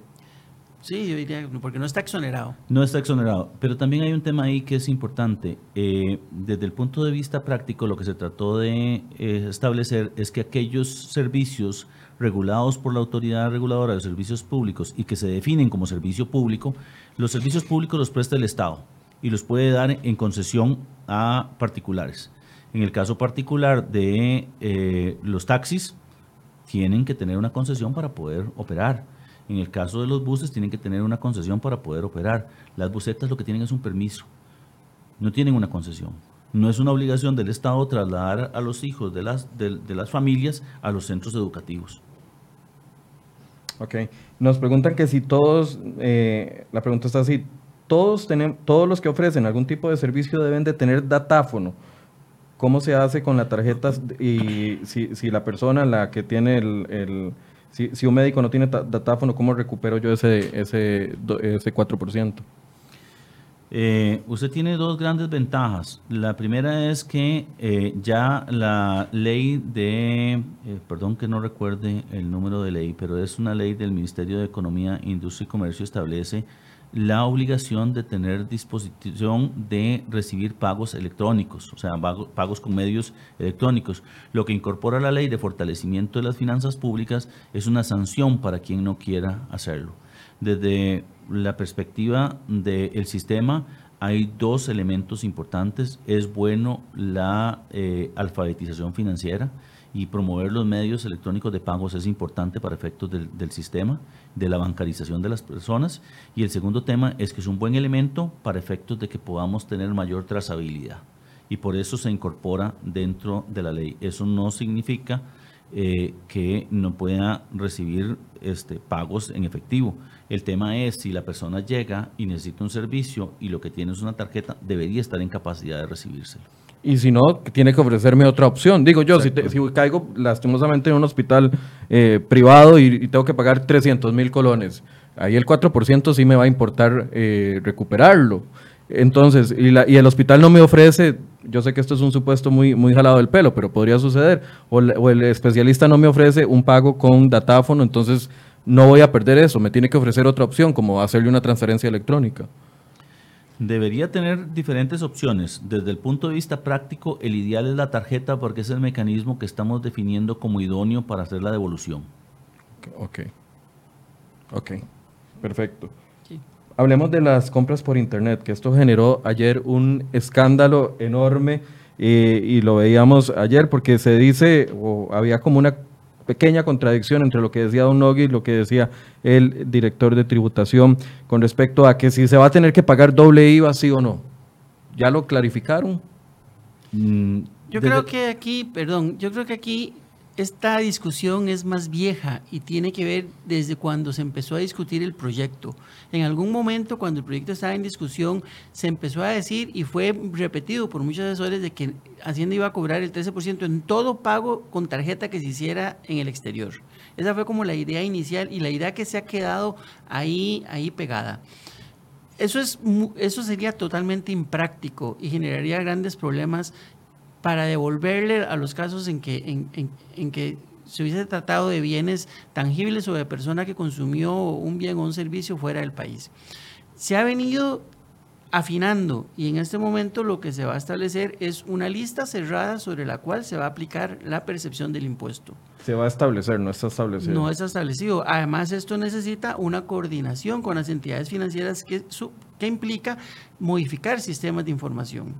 Sí, yo diría, porque no está exonerado. No está exonerado, pero también hay un tema ahí que es importante. Eh, desde el punto de vista práctico, lo que se trató de eh, establecer es que aquellos servicios regulados por la autoridad reguladora de servicios públicos y que se definen como servicio público, los servicios públicos los presta el Estado y los puede dar en concesión a particulares. En el caso particular de eh, los taxis, tienen que tener una concesión para poder operar. En el caso de los buses, tienen que tener una concesión para poder operar. Las busetas lo que tienen es un permiso, no tienen una concesión. No es una obligación del Estado trasladar a los hijos de las, de, de las familias a los centros educativos. Ok. Nos preguntan que si todos, eh, la pregunta está así, todos, tenemos, todos los que ofrecen algún tipo de servicio deben de tener datáfono. ¿Cómo se hace con la tarjeta y si, si la persona, la que tiene el, el- si, si un médico no tiene datáfono, ¿cómo recupero yo ese, ese, ese 4%? Eh, usted tiene dos grandes ventajas. La primera es que eh, ya la ley de, eh, perdón que no recuerde el número de ley, pero es una ley del Ministerio de Economía, Industria y Comercio establece la obligación de tener disposición de recibir pagos electrónicos, o sea, pago- pagos con medios electrónicos. Lo que incorpora la ley de fortalecimiento de las finanzas públicas es una sanción para quien no quiera hacerlo. Desde la perspectiva del sistema, hay dos elementos importantes. Es bueno la eh, alfabetización financiera y promover los medios electrónicos de pagos es importante para efectos del, sistema, de la bancarización de las personas. Y el segundo tema es que es un buen elemento para efectos de que podamos tener mayor trazabilidad. Y por eso se incorpora dentro de la ley. Eso no significa eh, que no pueda recibir este, pagos en efectivo. El tema es si la persona llega y necesita un servicio y lo que tiene es una tarjeta, debería estar en capacidad de recibírselo. Y si no, tiene que ofrecerme otra opción. Digo yo, si, te, si, caigo lastimosamente en un hospital eh, privado y, y, tengo que pagar 300 mil colones, ahí el 4% sí me va a importar eh, recuperarlo. Entonces, y, la, y, el hospital no me ofrece, yo sé que esto es un supuesto muy, muy jalado del pelo, pero podría suceder, o, o el especialista no me ofrece un pago con datáfono, entonces no voy a perder eso, me tiene que ofrecer otra opción, como hacerle una transferencia electrónica. Debería tener diferentes opciones. Desde el punto de vista práctico, el ideal es la tarjeta porque es el mecanismo que estamos definiendo como idóneo para hacer la devolución. Ok. Ok. Perfecto. Sí. Hablemos de las compras por Internet, que esto generó ayer un escándalo enorme eh, y lo veíamos ayer porque se dice, o había como una pequeña contradicción entre lo que decía Don Nogui y lo que decía el director de tributación con respecto a que si se va a tener que pagar doble IVA, sí o no. ¿Ya lo clarificaron? Mm, yo creo que aquí, perdón, yo creo que aquí esta discusión es más vieja y tiene que ver desde cuando se empezó a discutir el proyecto. En algún momento, cuando el proyecto estaba en discusión, se empezó a decir y fue repetido por muchos asesores de que Hacienda iba a cobrar el 13% en todo pago con tarjeta que se hiciera en el exterior. Esa fue como la idea inicial y la idea que se ha quedado ahí, ahí pegada. Eso, es, eso sería totalmente impráctico y generaría grandes problemas para devolverle a los casos en que, en, en, que se hubiese tratado de bienes tangibles o de persona que consumió un bien o un servicio fuera del país. Se ha venido afinando y en este momento lo que se va a establecer es una lista cerrada sobre la cual se va a aplicar la percepción del impuesto. Se va a establecer, no está establecido. No está establecido. Además, esto necesita una coordinación con las entidades financieras que, que implica modificar sistemas de información.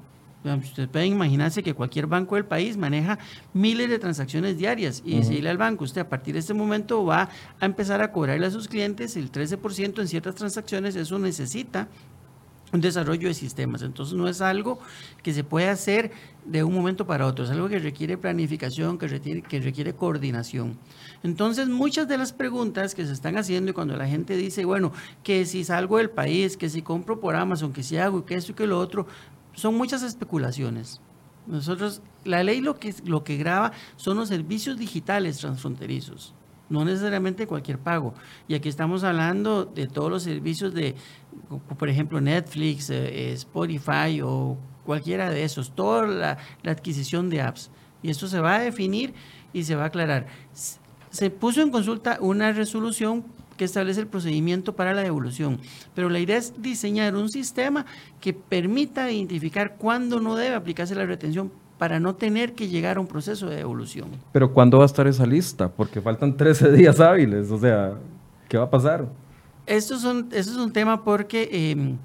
Ustedes pueden imaginarse que cualquier banco del país maneja miles de transacciones diarias y decirle al banco, usted a partir de este momento va a empezar a cobrarle a sus clientes el 13% en ciertas transacciones, eso necesita un desarrollo de sistemas. Entonces no es algo que se puede hacer de un momento para otro, es algo que requiere planificación, que requiere, que requiere coordinación. Entonces muchas de las preguntas que se están haciendo y cuando la gente dice, bueno, que si salgo del país, que si compro por Amazon, que si hago, que esto y que lo otro, son muchas especulaciones. Nosotros, la ley lo que, lo que graba son los servicios digitales transfronterizos, no necesariamente cualquier pago. Y aquí estamos hablando de todos los servicios de, por ejemplo, Netflix, eh, Spotify o cualquiera de esos, toda la adquisición de apps. Y esto se va a definir y se va a aclarar. Se puso en consulta una resolución que establece el procedimiento para la devolución. Pero la idea es diseñar un sistema que permita identificar cuándo no debe aplicarse la retención para no tener que llegar a un proceso de devolución. Pero ¿cuándo va a estar esa lista? Porque faltan 13 (laughs) días hábiles, o sea, ¿qué va a pasar? Esto es un, esto es un tema porque... Eh,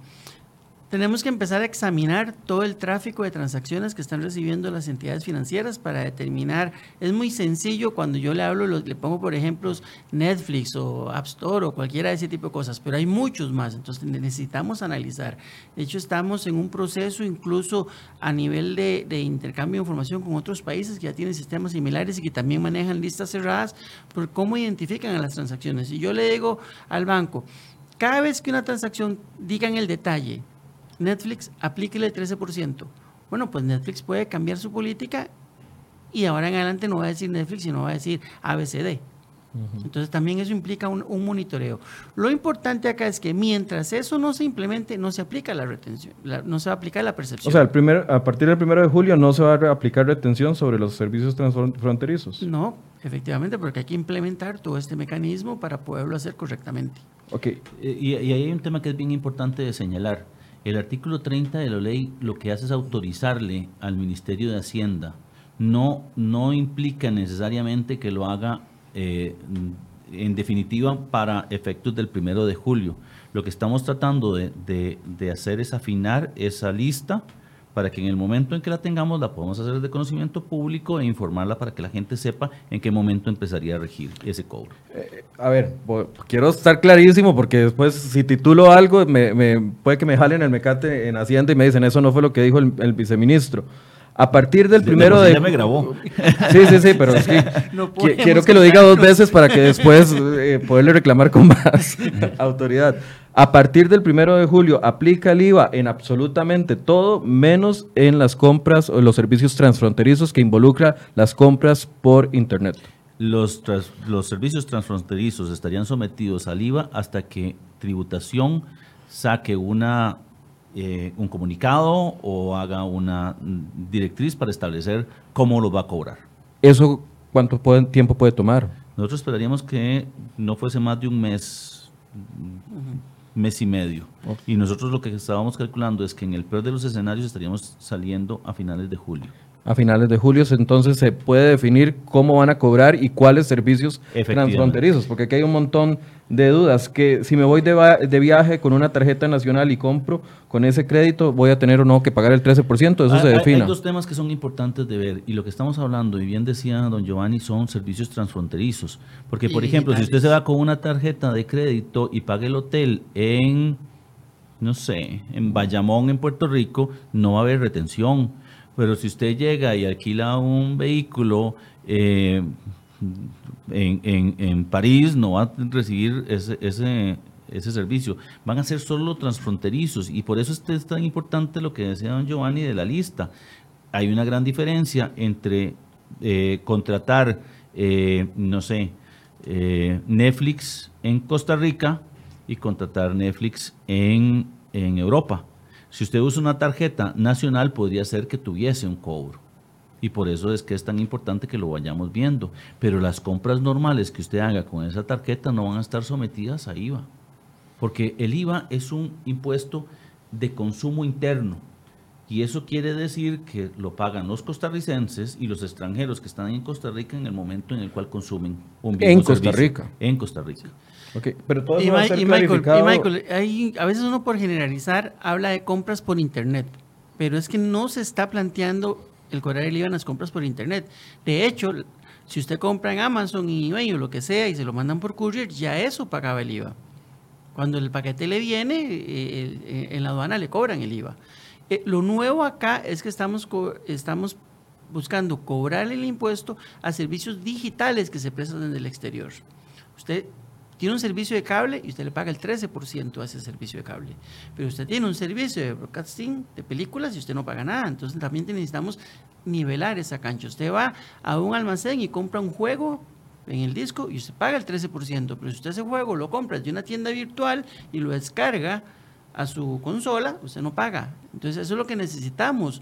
tenemos que empezar a examinar todo el tráfico de transacciones que están recibiendo las entidades financieras para determinar, es muy sencillo cuando yo le hablo, le pongo por ejemplo Netflix o App Store o cualquiera de ese tipo de cosas, pero hay muchos más, entonces necesitamos analizar. De hecho, estamos en un proceso incluso a nivel de, intercambio de información con otros países que ya tienen sistemas similares y que también manejan listas cerradas por cómo identifican a las transacciones. Y yo le digo al banco, cada vez que una transacción diga en el detalle, Netflix, aplíquele el 13%. Bueno, pues Netflix puede cambiar su política y ahora en adelante no va a decir Netflix, sino va a decir ABCD. Entonces también eso implica un, monitoreo. Lo importante acá es que mientras eso no se implemente, no se aplica la retención, no se va a aplicar la percepción. O sea, el primer, a partir del primero de julio no se va a aplicar retención sobre los servicios transfronterizos. No, efectivamente, porque hay que implementar todo este mecanismo para poderlo hacer correctamente. Ok. Y, y ahí hay un tema que es bien importante de señalar. El artículo 30 de la ley lo que hace es autorizarle al Ministerio de Hacienda. No, no implica necesariamente que lo haga eh, en definitiva para efectos del primero de julio. Lo que estamos tratando de, hacer es afinar esa lista para que en el momento en que la tengamos la podamos hacer de conocimiento público e informarla para que la gente sepa en qué momento empezaría a regir ese cobro. Eh, a ver, quiero estar clarísimo porque después si titulo algo me, puede que me jalen el mecate en Hacienda y me dicen eso no fue lo que dijo el, viceministro. A partir del primero de... Ya me grabó. (laughs) Sí, sí, sí, pero es que (laughs) quiero que lo diga dos veces para que después (laughs) eh, poderle reclamar con más autoridad. A partir del primero de julio aplica el IVA en absolutamente todo, menos en las compras o los servicios transfronterizos que involucra las compras por Internet. Los, los servicios transfronterizos estarían sometidos al IVA hasta que tributación saque una, eh, un comunicado o haga una directriz para establecer cómo lo va a cobrar. ¿Eso cuánto tiempo puede tomar? Nosotros esperaríamos que no fuese más de un mes mes y medio. Y nosotros lo que estábamos calculando es que en el peor de los escenarios estaríamos saliendo a finales de julio. A finales de julio, entonces se puede definir cómo van a cobrar y cuáles servicios transfronterizos, porque aquí hay un montón de dudas, que si me voy de, viaje con una tarjeta nacional y compro con ese crédito, voy a tener o no que pagar el 13%, eso se define. Hay dos temas que son importantes de ver, y lo que estamos hablando, y bien decía don Giovanni, son servicios transfronterizos. Porque, por ejemplo, si usted se va con una tarjeta de crédito y paga el hotel en, no sé, en Bayamón, en Puerto Rico, no va a haber retención. Pero si usted llega y alquila un vehículo, eh, en, en, París no va a recibir ese, ese, ese, servicio. Van a ser solo transfronterizos y por eso es tan importante lo que decía don Giovanni de la lista. Hay una gran diferencia entre eh, contratar, eh, no sé, eh, Netflix en Costa Rica y contratar Netflix en, en Europa. Si usted usa una tarjeta nacional, podría ser que tuviese un cobro y por eso es que es tan importante que lo vayamos viendo. Pero las compras normales que usted haga con esa tarjeta no van a estar sometidas a IVA, porque el IVA es un impuesto de consumo interno. Y eso quiere decir que lo pagan los costarricenses y los extranjeros que están en Costa Rica en el momento en el cual consumen un bien. En Costa Rica. En Costa Rica. Okay, pero todo y, y Michael, a veces uno por generalizar habla de compras por Internet, pero es que no se está planteando el cobrar el IVA en las compras por internet. De hecho, si usted compra en Amazon y eBay o lo que sea y se lo mandan por courier, ya eso pagaba el IVA. Cuando el paquete le viene, eh, eh, en la aduana le cobran el IVA. Eh, lo nuevo acá es que estamos, estamos buscando cobrar el impuesto a servicios digitales que se prestan en el exterior. Usted tiene un servicio de cable y usted le paga el 13% a ese servicio de cable. Pero usted tiene un servicio de broadcasting de películas y usted no paga nada. Entonces también necesitamos nivelar esa cancha. Usted va a un almacén y compra un juego en el disco y usted paga el 13%. Pero si usted ese juego lo compra de una tienda virtual y lo descarga a su consola, usted no paga. Entonces eso es lo que necesitamos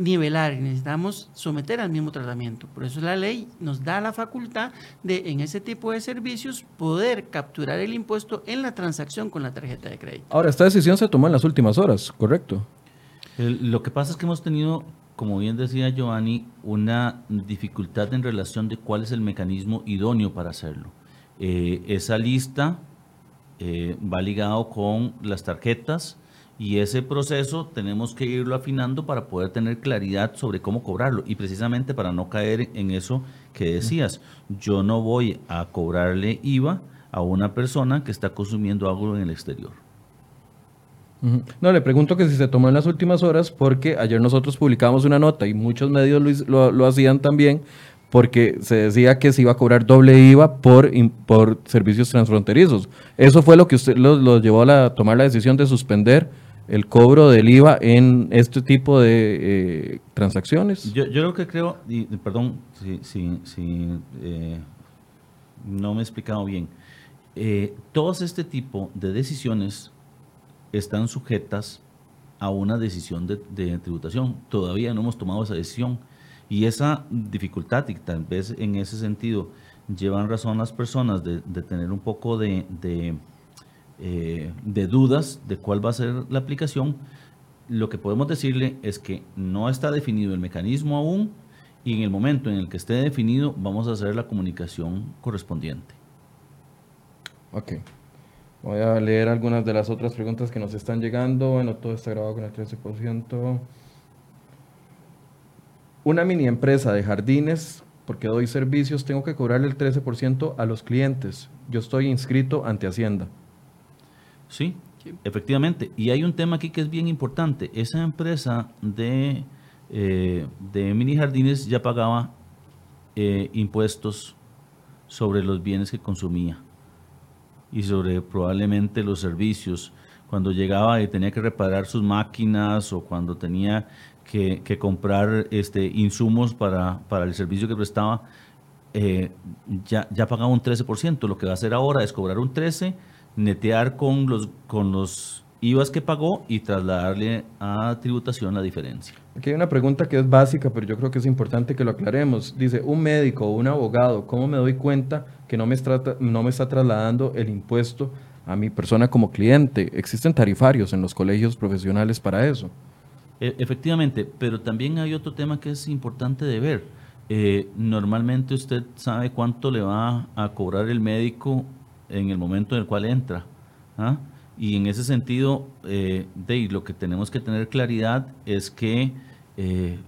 nivelar y necesitamos someter al mismo tratamiento. Por eso la ley nos da la facultad de en ese tipo de servicios poder capturar el impuesto en la transacción con la tarjeta de crédito. Ahora, esta decisión se tomó en las últimas horas, ¿correcto? lo que pasa es que hemos tenido, como bien decía Giovanni, una dificultad en relación de cuál es el mecanismo idóneo para hacerlo. Eh, esa lista eh, va ligado con las tarjetas, y ese proceso tenemos que irlo afinando para poder tener claridad sobre cómo cobrarlo y precisamente para no caer en eso que decías. Yo no voy a cobrarle IVA a una persona que está consumiendo algo en el exterior. No, le pregunto que si se tomó en las últimas horas porque ayer nosotros publicamos una nota y muchos medios lo, hacían también porque se decía que se iba a cobrar doble IVA por, por servicios transfronterizos. Eso fue lo que usted lo, llevó a tomar la decisión de suspender el cobro del IVA en este tipo de eh, transacciones? Yo, yo, lo que creo, perdón si, eh, no me he explicado bien, eh, todos este tipo de decisiones están sujetas a una decisión de, tributación. Todavía no hemos tomado esa decisión. Y esa dificultad, y tal vez en ese sentido llevan razón las personas de, tener un poco de eh, de dudas de cuál va a ser la aplicación, lo que podemos decirle es que no está definido el mecanismo aún y en el momento en el que esté definido vamos a hacer la comunicación correspondiente. Ok. Voy a leer algunas de las otras preguntas que nos están llegando. Bueno, todo está grabado con el 13%. Una mini empresa de jardines, porque doy servicios, tengo que cobrarle el 13% a los clientes. Yo estoy inscrito ante Hacienda. Sí, efectivamente. Y hay un tema aquí que es bien importante. Esa empresa de, eh, de mini jardines ya pagaba eh, impuestos sobre los bienes que consumía y sobre probablemente los servicios. Cuando llegaba y tenía que reparar sus máquinas o cuando tenía que, comprar este, insumos para, para, el servicio que prestaba, eh, ya, ya pagaba un 13%. Lo que va a hacer ahora es cobrar un 13%, netear con los, con los IVAs que pagó y trasladarle a tributación la diferencia. Aquí hay una pregunta que es básica, pero yo creo que es importante que lo aclaremos. Dice, un médico o un abogado, ¿cómo me doy cuenta que no me, está, no me está trasladando el impuesto a mi persona como cliente? Existen tarifarios en los colegios profesionales para eso. E, efectivamente, pero también hay otro tema que es importante de ver. Eh, normalmente usted sabe cuánto le va a cobrar el médico en el momento en el cual entra. ¿ah? Y en ese sentido, eh, de, lo que tenemos que tener claridad es que eh,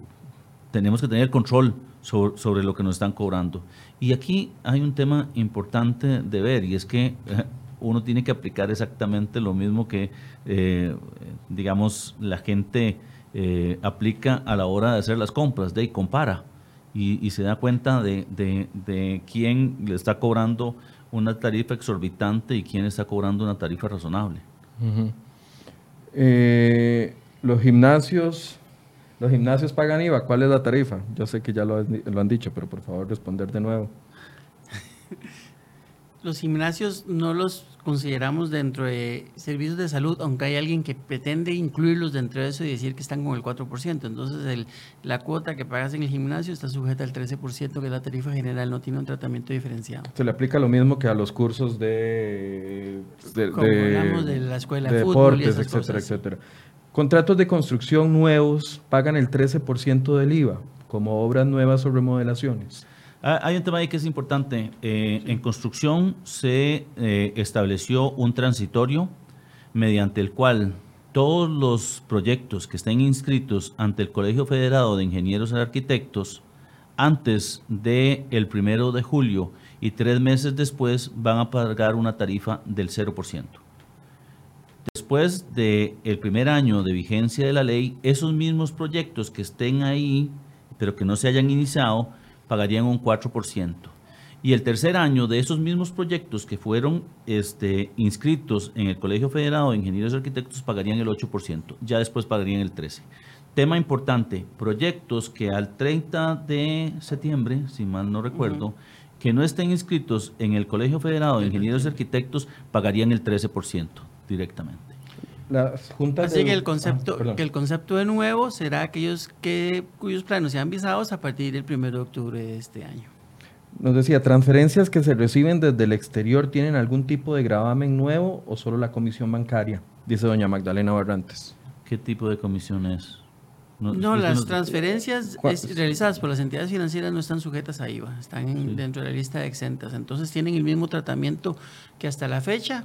tenemos que tener control sobre, lo que nos están cobrando. Y aquí hay un tema importante de ver, y es que eh, uno tiene que aplicar exactamente lo mismo que, digamos, la gente aplica a la hora de hacer las compras, de compara. Y, se da cuenta de, de quién le está cobrando una tarifa exorbitante y quién está cobrando una tarifa razonable. Eh, los gimnasios, los gimnasios pagan IVA, ¿cuál es la tarifa? Yo sé que ya lo, lo han dicho, pero por favor responder de nuevo. (laughs) los gimnasios no los consideramos dentro de servicios de salud, aunque hay alguien que pretende incluirlos dentro de eso y decir que están con el 4%. Entonces, el, la cuota que pagas en el gimnasio está sujeta al 13%, que es la tarifa general, no tiene un tratamiento diferenciado. Se le aplica lo mismo que a los cursos de, de, Como hablamos de la escuela de, fútbol deportes, etcétera, etcétera. Contratos de construcción nuevos pagan el 13% del IVA, como obras nuevas o remodelaciones. Ah, hay un tema ahí que es importante. Eh, en construcción se eh, estableció un transitorio mediante el cual todos los proyectos que estén inscritos ante el Colegio Federado de Ingenieros y Arquitectos antes del el primero de julio y tres meses después van a pagar una tarifa del 0%. Después del el primer año de vigencia de la ley, esos mismos proyectos que estén ahí, pero que no se hayan iniciado, pagarían un 4%. Y el tercer año de esos mismos proyectos que fueron este, inscritos en el Colegio Federado de Ingenieros y Arquitectos pagarían el 8%, ya después pagarían el 13%. Tema importante, proyectos que al 30 de septiembre, si mal no recuerdo, que no estén inscritos en el Colegio Federado de Ingenieros y Arquitectos pagarían el 13% directamente. Así que el concepto, ah, que el concepto de nuevo será aquellos que, cuyos planos sean visados a partir del 1 de octubre de este año. Nos decía, ¿transferencias que se reciben desde el exterior tienen algún tipo de gravamen nuevo o solo la comisión bancaria? Dice doña Magdalena Barrantes. ¿Qué tipo de comisión es? No, las transferencias realizadas por las entidades financieras no están sujetas a IVA, están dentro de la lista de exentas. Entonces tienen el mismo tratamiento que hasta la fecha,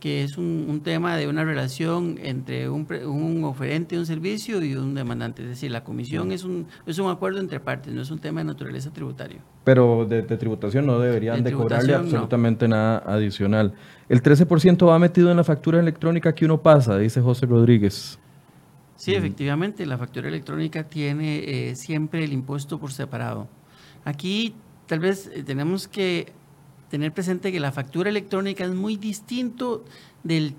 que es un, tema de una relación entre un, un, oferente de un servicio y un demandante. Es decir, la comisión es un, es un acuerdo entre partes, no es un tema de naturaleza tributaria. Pero de, tributación no deberían de, cobrarle absolutamente nada adicional. El 13% va metido en la factura electrónica que uno pasa, dice José Rodríguez. Sí, efectivamente, la factura electrónica tiene eh, siempre el impuesto por separado. Aquí tal vez eh, tenemos que tener presente que la factura electrónica es muy distinto del,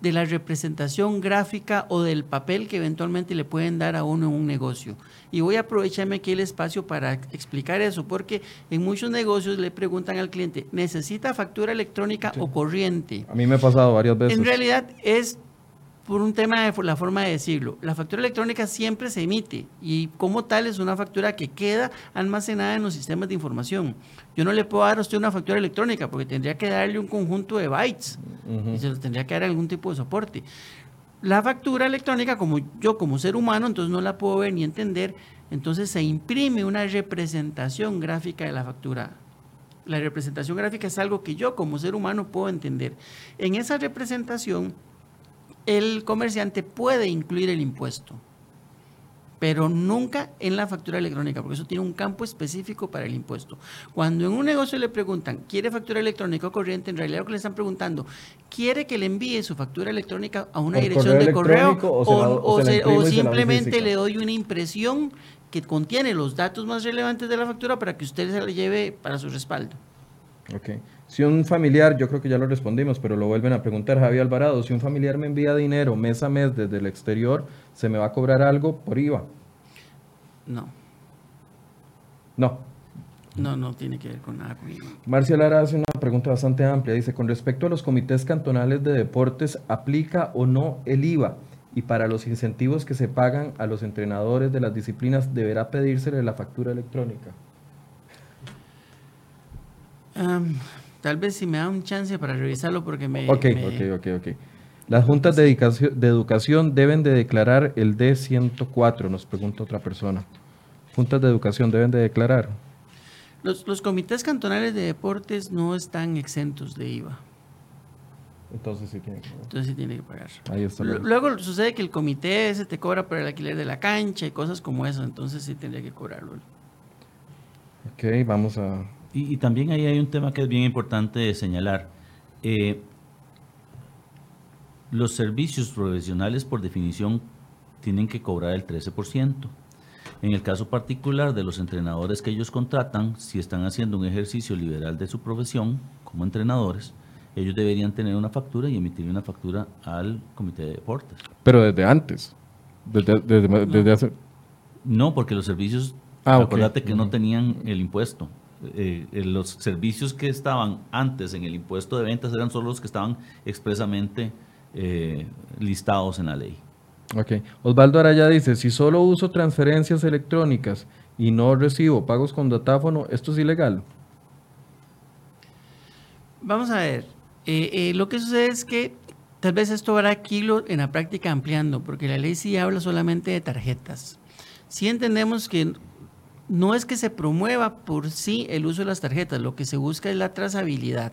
de la representación gráfica o del papel que eventualmente le pueden dar a uno en un negocio. Y voy a aprovecharme aquí el espacio para explicar eso, porque en muchos negocios le preguntan al cliente, ¿necesita factura electrónica o corriente? A mí me ha pasado varias veces. En realidad es por un tema de la forma de decirlo. La factura electrónica siempre se emite y como tal es una factura que queda almacenada en los sistemas de información. Yo no le puedo dar a usted una factura electrónica porque tendría que darle un conjunto de bytes y se los tendría que dar algún tipo de soporte. La factura electrónica, como yo como ser humano, entonces no la puedo ver ni entender, entonces se imprime una representación gráfica de la factura La representación gráfica es algo que yo como ser humano puedo entender. En esa representación, el comerciante puede incluir el impuesto pero nunca en la factura electrónica, porque eso tiene un campo específico para el impuesto. Cuando en un negocio le preguntan, ¿quiere factura electrónica o corriente? En realidad lo que le están preguntando, ¿quiere que le envíe su factura electrónica a una dirección de correo o, simplemente le doy una impresión que contiene los datos más relevantes de la factura para que usted se la lleve para su respaldo? Ok. Si un familiar, yo creo que ya lo respondimos, pero lo vuelven a preguntar, Javier Alvarado, si un familiar me envía dinero mes a mes desde el exterior, ¿se me va a cobrar algo por IVA? No. No. No, no tiene que ver con nada con IVA. Marcia Lara hace una pregunta bastante amplia. Dice, con respecto a los comités cantonales de deportes, ¿aplica o no el IVA? Y para los incentivos que se pagan a los entrenadores de las disciplinas, ¿deberá pedírsele la factura electrónica? Tal vez si me da un chance para revisarlo porque me... Ok, ok, ok, ok. Las juntas de, educación deben de declarar el D104, nos pregunta otra persona. Juntas de educación deben de declarar. Los, los comités cantonales de deportes no están exentos de IVA. Entonces sí tiene que pagar. Entonces sí tiene que pagar. Ahí está Luego sucede que el comité se te cobra por el alquiler de la cancha y cosas como eso, entonces sí tendría que cobrarlo. Ok, vamos a, y, también ahí hay un tema que es bien importante señalar. Eh, los servicios profesionales, por definición, tienen que cobrar el 13%. En el caso particular de los entrenadores que ellos contratan, si están haciendo un ejercicio liberal de su profesión como entrenadores, ellos deberían tener una factura y emitir una factura al comité de deportes. Pero desde antes, desde, desde, hace... No, porque los servicios, ah, acuérdate que no tenían el impuesto. Eh, eh, los servicios que estaban antes en el impuesto de ventas eran solo los que estaban expresamente eh, listados en la ley. Ok. Osvaldo Araya dice, si solo uso transferencias electrónicas y no recibo pagos con datáfono, ¿esto es ilegal? Vamos a ver. lo que sucede es que tal vez esto hará aquí en la práctica ampliando, porque la ley sí habla solamente de tarjetas. Si entendemos que no es que se promueva por sí el uso de las tarjetas, lo que se busca es la trazabilidad.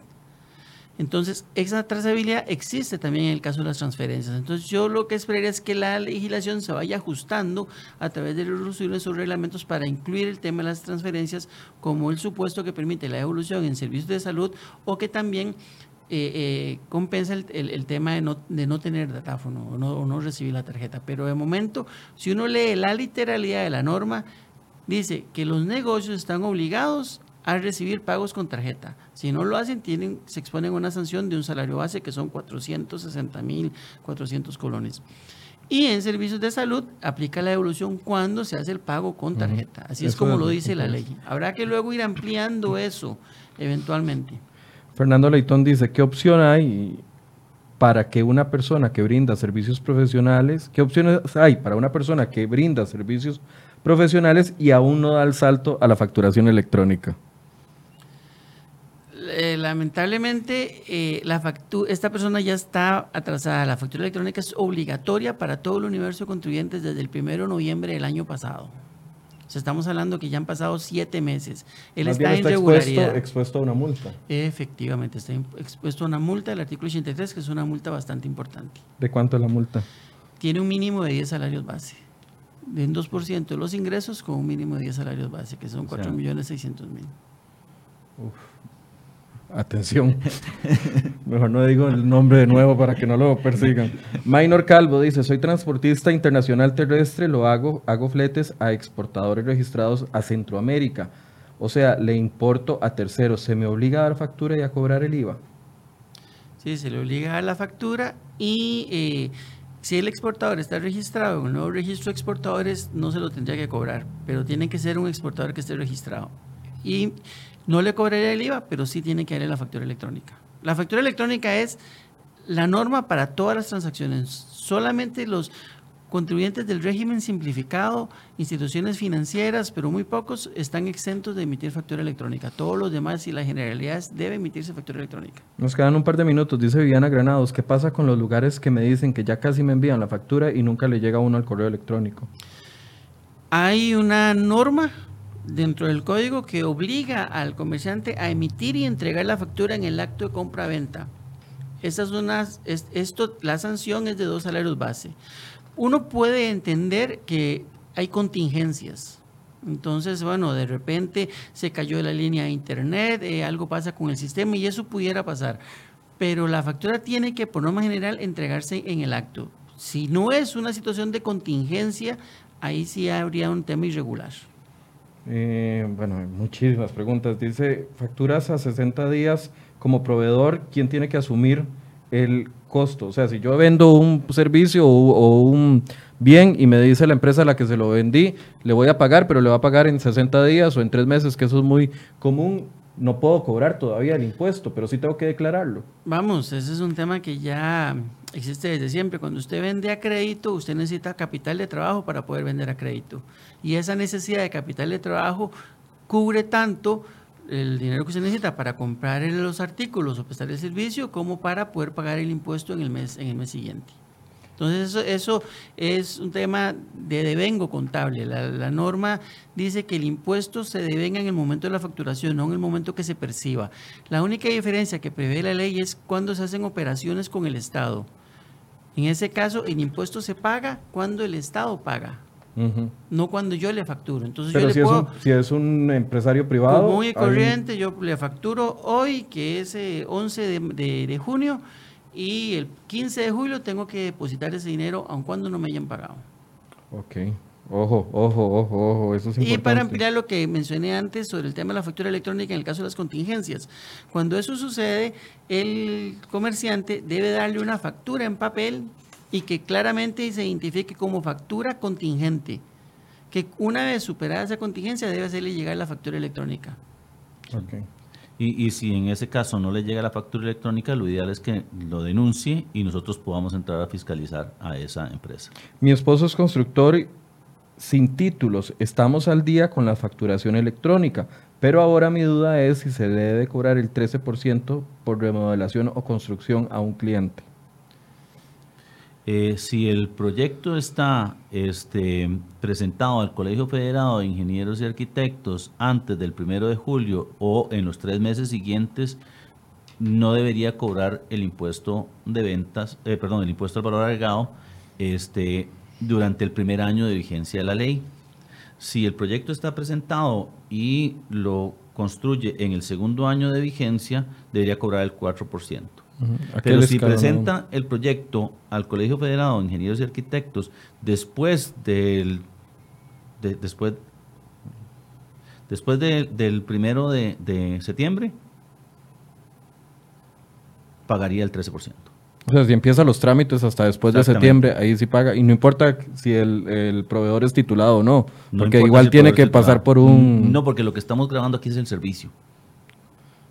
Entonces, esa trazabilidad existe también en el caso de las transferencias. Entonces, yo lo que esperaría es que la legislación se vaya ajustando a través de los sus reglamentos para incluir el tema de las transferencias como el supuesto que permite la evolución en servicios de salud o que también eh, eh, compensa el, tema de no, de no tener datáfono o no, o no recibir la tarjeta. Pero de momento, si uno lee la literalidad de la norma, dice que los negocios están obligados a recibir pagos con tarjeta. Si no lo hacen, tienen, se exponen a una sanción de un salario base que son 460 mil 400 colones. Y en servicios de salud aplica la devolución cuando se hace el pago con tarjeta. Así es como lo dice la ley. Habrá que luego ir ampliando eso eventualmente. Fernando Leitón dice, ¿qué opción hay para que una persona que brinda servicios profesionales, qué opciones hay para una persona que brinda servicios profesionales y aún no da el salto a la facturación electrónica? Eh, lamentablemente, eh, la esta persona ya está atrasada. La factura electrónica es obligatoria para todo el universo de contribuyentes desde el 1 de noviembre del año pasado. Estamos hablando que ya han pasado siete meses. Él está, en expuesto, expuesto, a una multa. Efectivamente, está expuesto a una multa del artículo 83, que es una multa bastante importante. ¿De cuánto es la multa? Tiene un mínimo de 10 salarios base de un 2% de los ingresos con un mínimo de 10 salarios base, que son 4.600.000. millones mil. Atención. (laughs) Mejor no digo el nombre de nuevo para que no lo persigan. Minor Calvo dice, soy transportista internacional terrestre, lo hago, hago fletes a exportadores registrados a Centroamérica. O sea, le importo a terceros. ¿Se me obliga a dar factura y a cobrar el IVA? Sí, se le obliga a dar la factura y eh, si el exportador está registrado en el nuevo registro de exportadores, no se lo tendría que cobrar, pero tiene que ser un exportador que esté registrado. Y no le cobraría el IVA, pero sí tiene que darle la factura electrónica. La factura electrónica es la norma para todas las transacciones. Solamente los contribuyentes del régimen simplificado, instituciones financieras, pero muy pocos están exentos de emitir factura electrónica. Todos los demás y las generalidades deben emitirse factura electrónica. Nos quedan un par de minutos, dice Viviana Granados, ¿qué pasa con los lugares que me dicen que ya casi me envían la factura y nunca le llega uno al correo electrónico? Hay una norma dentro del código que obliga al comerciante a emitir y entregar la factura en el acto de compra-venta. Estas unas, esto, la sanción es de dos salarios base. Uno puede entender que hay contingencias. Entonces, bueno, de repente se cayó la línea de internet, eh, algo pasa con el sistema y eso pudiera pasar. Pero la factura tiene que, por norma general, entregarse en el acto. Si no es una situación de contingencia, ahí sí habría un tema irregular. Eh, bueno, muchísimas preguntas. Dice, facturas a 60 días como proveedor, ¿quién tiene que asumir el costo? O sea, si yo vendo un servicio o, un bien y me dice la empresa a la que se lo vendí, le voy a pagar, pero le va a pagar en 60 días o en 3 meses, que eso es muy común, no puedo cobrar todavía el impuesto, pero sí tengo que declararlo. Vamos, ese es un tema que ya existe desde siempre. Cuando usted vende a crédito, usted necesita capital de trabajo para poder vender a crédito. Y esa necesidad de capital de trabajo cubre tanto el dinero que usted necesita para comprar los artículos o prestar el servicio como para poder pagar el impuesto en el mes, en el mes siguiente. Entonces eso, es un tema de devengo contable. La, norma dice que el impuesto se devenga en el momento de la facturación, no en el momento que se perciba. La única diferencia que prevé la ley es cuando se hacen operaciones con el Estado. En ese caso, el impuesto se paga cuando el Estado paga. No cuando yo le facturo. Entonces Pero yo si, le puedo, es un, si es un empresario privado. Muy corriente, yo le facturo hoy, que es 11 de, de junio, y el 15 de julio tengo que depositar ese dinero aun cuando no me hayan pagado. Ok. Ojo, ojo, ojo, ojo, eso es importante. Y para ampliar lo que mencioné antes sobre el tema de la factura electrónica en el caso de las contingencias, cuando eso sucede, el comerciante debe darle una factura en papel y que claramente se identifique como factura contingente, que una vez superada esa contingencia debe hacerle llegar la factura electrónica. Okay. Y, si en ese caso no le llega la factura electrónica, lo ideal es que lo denuncie y nosotros podamos entrar a fiscalizar a esa empresa. Mi esposo es constructor sin títulos. Estamos al día con la facturación electrónica, pero ahora mi duda es si se debe cobrar el 13% por remodelación o construcción a un cliente. Eh, si el proyecto está este, presentado al Colegio Federado de Ingenieros y Arquitectos antes del primero de julio o en los tres meses siguientes, no debería cobrar el impuesto de ventas, eh, perdón, el impuesto al valor agregado este, durante el primer año de vigencia de la ley. Si el proyecto está presentado y lo construye en el segundo año de vigencia, debería cobrar el 4%. Pero si presenta el proyecto al Colegio Federado de Ingenieros y Arquitectos después del después después del primero de, septiembre, pagaría el 13%. O sea, si empieza los trámites hasta después de septiembre, ahí sí paga. Y no importa si el, proveedor es titulado o no, porque igual tiene que pasar por un... No, porque lo que estamos grabando aquí es el servicio.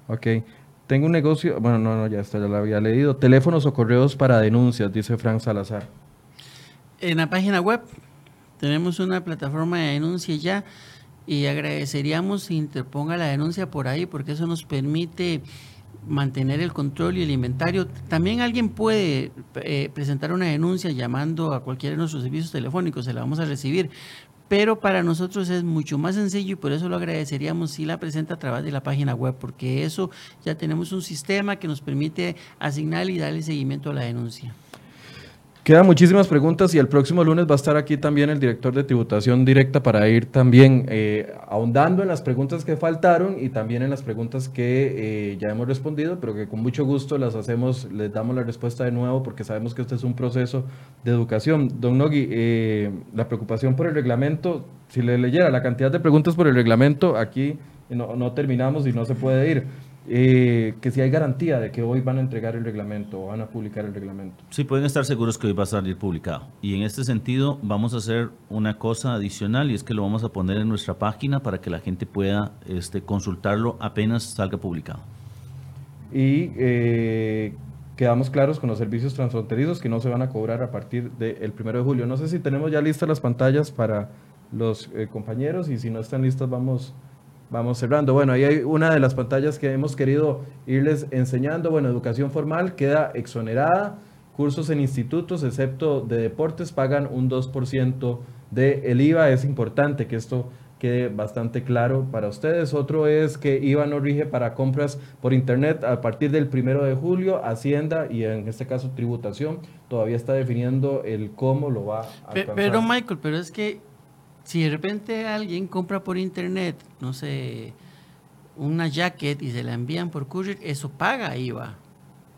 Ok. Tengo un negocio, bueno, no, no, ya está, ya lo había leído. Teléfonos o correos para denuncias, dice Frank Salazar. En la página web tenemos una plataforma de denuncia ya y agradeceríamos si interponga la denuncia por ahí porque eso nos permite mantener el control y el inventario. También alguien puede eh, presentar una denuncia llamando a cualquiera de nuestros servicios telefónicos, se la vamos a recibir, pero para nosotros es mucho más sencillo y por eso lo agradeceríamos si la presenta a través de la página web, porque eso ya tenemos un sistema que nos permite asignar y darle seguimiento a la denuncia. Quedan muchísimas preguntas y el próximo lunes va a estar aquí también el director de tributación directa para ir también eh, ahondando en las preguntas que faltaron y también en las preguntas que eh, ya hemos respondido, pero que con mucho gusto las hacemos, les damos la respuesta de nuevo porque sabemos que este es un proceso de educación. Don Nogui, eh, la preocupación por el reglamento, si le leyera la cantidad de preguntas por el reglamento, aquí no, no terminamos y no se puede ir eh, que si hay garantía de que hoy van a entregar el reglamento o van a publicar el reglamento. Sí, pueden estar seguros que hoy va a salir publicado. Y en este sentido vamos a hacer una cosa adicional y es que lo vamos a poner en nuestra página para que la gente pueda este, consultarlo apenas salga publicado. Y eh, quedamos claros con los servicios transfronterizos que no se van a cobrar a partir del primero de julio. No sé si tenemos ya listas las pantallas para los eh, compañeros y si no están listas vamos Vamos cerrando. Bueno, ahí hay una de las pantallas que hemos querido irles enseñando. Bueno, educación formal queda exonerada. Cursos en institutos, excepto de deportes, pagan un 2% del el IVA. Es importante que esto quede bastante claro para ustedes. Otro es que IVA no rige para compras por Internet a partir del primero de julio. Hacienda y en este caso tributación todavía está definiendo el cómo lo va a alcanzar. Pero Michael, pero es que si de repente alguien compra por Internet, no sé, una jacket y se la envían por courier, eso paga IVA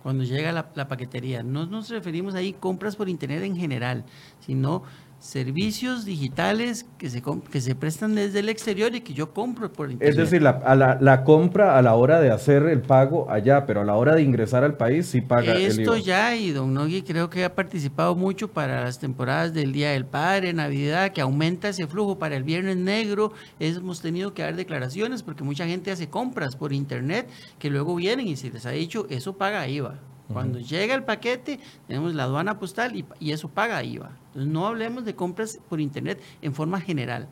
cuando llega la, la paquetería. No nos referimos ahí compras por Internet en general, sino servicios digitales que se, que se prestan desde el exterior y que yo compro por internet. Es decir, la, a la, la, compra a la hora de hacer el pago allá, pero a la hora de ingresar al país sí paga Esto el IVA. ya, y don Nogui creo que ha participado mucho para las temporadas del Día del Padre, Navidad, que aumenta ese flujo para el Viernes Negro. Hemos tenido que dar declaraciones porque mucha gente hace compras por internet que luego vienen y se les ha dicho, eso paga IVA. Cuando llega el paquete, tenemos la aduana postal y, y, eso paga IVA. Entonces, no hablemos de compras por Internet en forma general.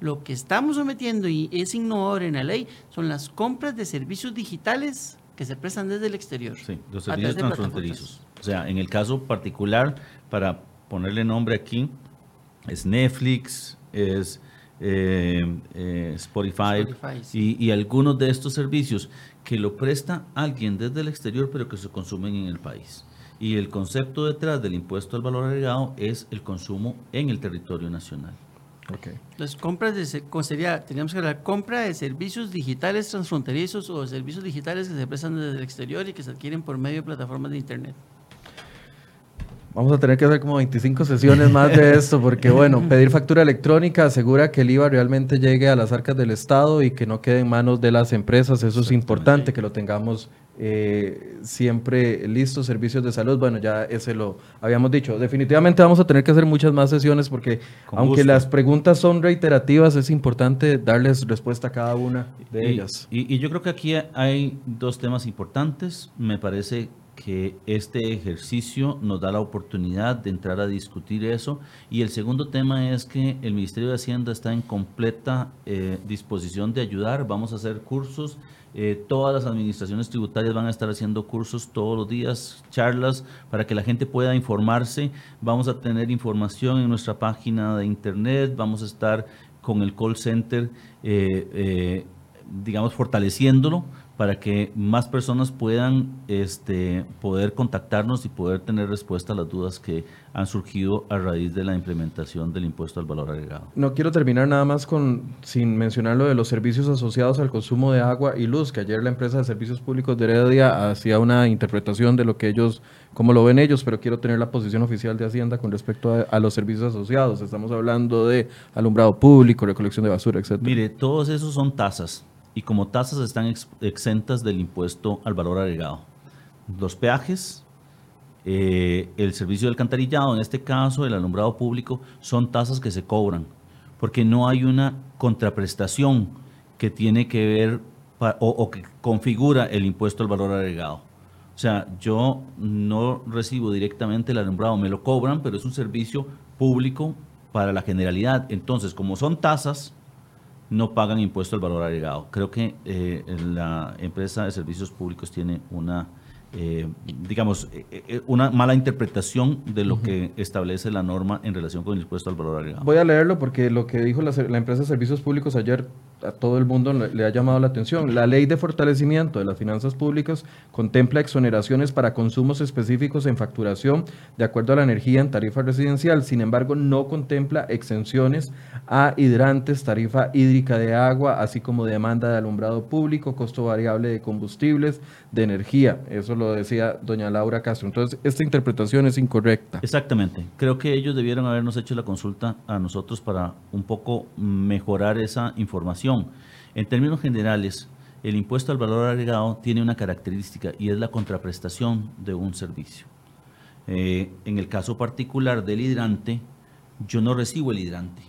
Lo que estamos sometiendo y es innovador en la ley son las compras de servicios digitales que se prestan desde el exterior. Sí, los servicios transfronterizos. O sea, en el caso particular, para ponerle nombre aquí, es Netflix, es eh, eh, Spotify, Spotify sí. y, y algunos de estos servicios que lo presta alguien desde el exterior, pero que se consumen en el país. Y el concepto detrás del impuesto al valor agregado es el consumo en el territorio nacional. Okay. Las compras de sería, teníamos que hablar compra de servicios digitales transfronterizos o servicios digitales que se prestan desde el exterior y que se adquieren por medio de plataformas de internet. Vamos a tener que hacer como 25 sesiones más de (laughs) esto, porque bueno, pedir factura electrónica asegura que el IVA realmente llegue a las arcas del Estado y que no quede en manos de las empresas. Eso es importante, que lo tengamos eh, siempre listo. Servicios de salud, bueno, ya ese lo habíamos dicho. Definitivamente vamos a tener que hacer muchas más sesiones porque Con aunque gusto. las preguntas son reiterativas, es importante darles respuesta a cada una de y, ellas. Y, y yo creo que aquí hay dos temas importantes. Me parece que este ejercicio nos da la oportunidad de entrar a discutir eso. Y el segundo tema es que el Ministerio de Hacienda está en completa eh, disposición de ayudar. Vamos a hacer cursos. Eh, todas las administraciones tributarias van a estar haciendo cursos todos los días, charlas, para que la gente pueda informarse. Vamos a tener información en nuestra página de internet. Vamos a estar con el call center, eh, digamos, fortaleciéndolo para que más personas puedan este, poder contactarnos y poder tener respuesta a las dudas que han surgido a raíz de la implementación del impuesto al valor agregado. No quiero terminar nada más con sin mencionar lo de los servicios asociados al consumo de agua y luz, que ayer la empresa de servicios públicos de Heredia hacía una interpretación de lo que ellos, cómo lo ven ellos, pero quiero tener la posición oficial de Hacienda con respecto a, a los servicios asociados. Estamos hablando de alumbrado público, recolección de basura, etc. Mire, todos esos son tasas y como tasas están ex exentas del impuesto al valor agregado. Los peajes, eh, el servicio de alcantarillado, en este caso el alumbrado público, son tasas que se cobran, porque no hay una contraprestación que tiene que ver o, o que configura el impuesto al valor agregado. O sea, yo no recibo directamente el alumbrado, me lo cobran, pero es un servicio público para la generalidad. Entonces, como son tasas, no pagan impuesto al valor agregado. Creo que eh, la empresa de servicios públicos tiene una, eh, digamos, eh, una mala interpretación de lo uh -huh. que establece la norma en relación con el impuesto al valor agregado. Voy a leerlo porque lo que dijo la, la empresa de servicios públicos ayer a todo el mundo le, le, ha llamado la atención. La ley de fortalecimiento de las finanzas públicas contempla exoneraciones para consumos específicos en facturación de acuerdo a la energía en tarifa residencial. Sin embargo, no contempla exenciones a hidrantes, tarifa hídrica de agua, así como demanda de alumbrado público, costo variable de combustibles, de energía. Eso lo decía doña Laura Castro. Entonces, esta interpretación es incorrecta. Exactamente. Creo que ellos debieron habernos hecho la consulta a nosotros para un poco mejorar esa información. En términos generales, el impuesto al valor agregado tiene una característica y es la contraprestación de un servicio. Eh, en el caso particular del hidrante, yo no recibo el hidrante.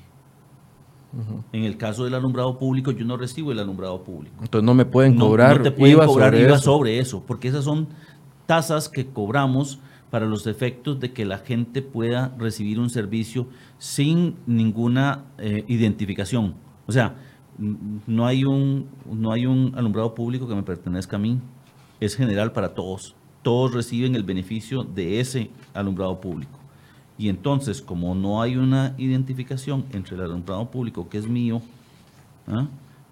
Uh -huh. En el caso del alumbrado público, yo no recibo el alumbrado público. Entonces no me pueden cobrar no, no te pueden IVA, cobrar sobre, IVA eso. sobre eso, porque esas son tasas que cobramos para los efectos de que la gente pueda recibir un servicio sin ninguna eh, identificación. O sea, no hay, un, no hay un alumbrado público que me pertenezca a mí, es general para todos. Todos reciben el beneficio de ese alumbrado público. Y entonces, como no hay una identificación entre el alumbrado público que es mío ¿ah?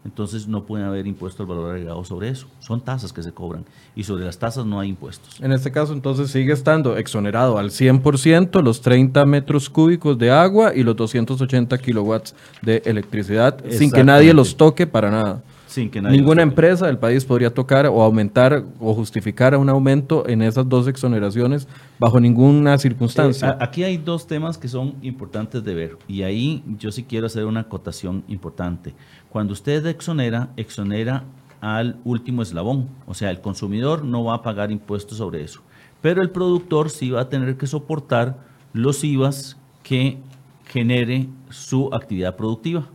entonces no puede haber impuesto al valor agregado sobre eso. Son tasas que se cobran y sobre las tasas no hay impuestos. En este caso, entonces sigue estando exonerado al 100% los 30 metros cúbicos de agua y los 280 kilowatts de electricidad sin que nadie los toque para nada. Sin que nadie Ninguna empresa del país podría tocar o aumentar o justificar un aumento en esas dos exoneraciones bajo ninguna circunstancia. Eh, a- aquí hay dos temas que son importantes de ver y ahí yo sí quiero hacer una acotación importante. Cuando usted exonera, exonera al último eslabón, o sea, el consumidor no va a pagar impuestos sobre eso, pero el productor sí va a tener que soportar los IVAs que genere su actividad productiva.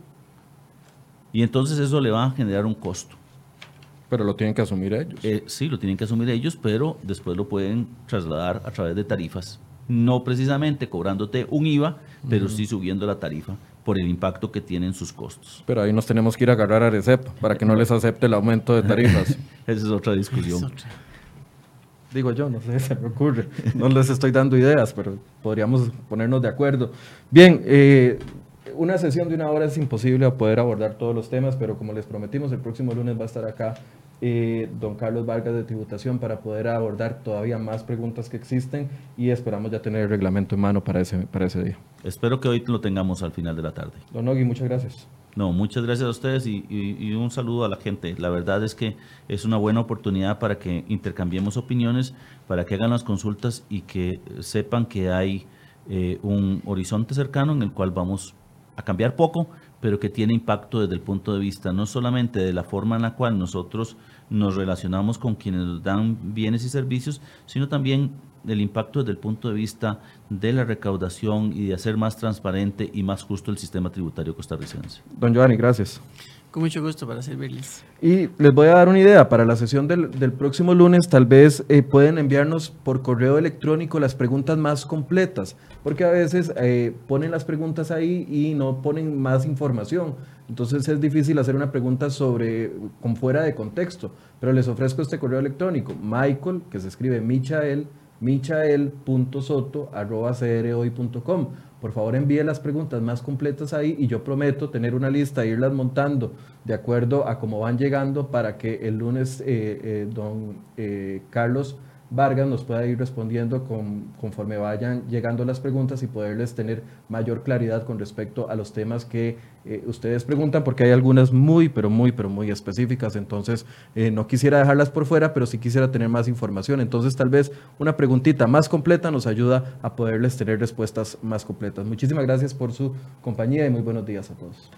Y entonces eso le va a generar un costo. pero lo tienen que asumir ellos. Eh, sí, lo tienen que asumir ellos, pero después lo pueden trasladar a través de tarifas. No precisamente cobrándote un IVA, pero sí subiendo la tarifa por el impacto que tienen sus costos. Pero ahí nos tenemos que ir a agarrar a Recep para que no les acepte el aumento de tarifas. (laughs) Esa es otra Es discusión. otra. Digo yo, no sé, se me ocurre. No les estoy dando ideas, pero podríamos ponernos de acuerdo. Bien, eh, una sesión de una hora es imposible a poder abordar todos los temas, pero como les prometimos, el próximo lunes va a estar acá eh, don Carlos Vargas de Tributación para poder abordar todavía más preguntas que existen y esperamos ya tener el reglamento en mano para ese, para ese día. Espero que hoy lo tengamos al final de la tarde. Don Nogui, muchas gracias. No, muchas gracias a ustedes y, y- y un saludo a la gente. La verdad es que es una buena oportunidad para que intercambiemos opiniones, para que hagan las consultas y que sepan que hay eh, un horizonte cercano en el cual vamos a cambiar poco, pero que tiene impacto desde el punto de vista no solamente de la forma en la cual nosotros nos relacionamos con quienes nos dan bienes y servicios, sino también del impacto desde el punto de vista de la recaudación y de hacer más transparente y más justo el sistema tributario costarricense. Don Giovanni, gracias. Con mucho gusto para servirles. Y les voy a dar una idea, para la sesión del, del próximo lunes tal vez eh, pueden enviarnos por correo electrónico las preguntas más completas, porque a veces eh, ponen las preguntas ahí y no ponen más información. Entonces es difícil hacer una pregunta sobre con fuera de contexto, pero les ofrezco este correo electrónico, Michael, que se escribe Michael, michael.soto@crhoy.com. Por favor, envíe las preguntas más completas ahí y yo prometo tener una lista e irlas montando de acuerdo a cómo van llegando para que el lunes eh, eh, don eh, Carlos Vargas nos pueda ir respondiendo con- conforme vayan llegando las preguntas y poderles tener mayor claridad con respecto a los temas que eh, ustedes preguntan, porque hay algunas muy, pero muy, pero muy específicas. Entonces, eh, no quisiera dejarlas por fuera, pero sí quisiera tener más información. Entonces, tal vez una preguntita más completa nos ayuda a poderles tener respuestas más completas. Muchísimas gracias por su compañía y muy buenos días a todos.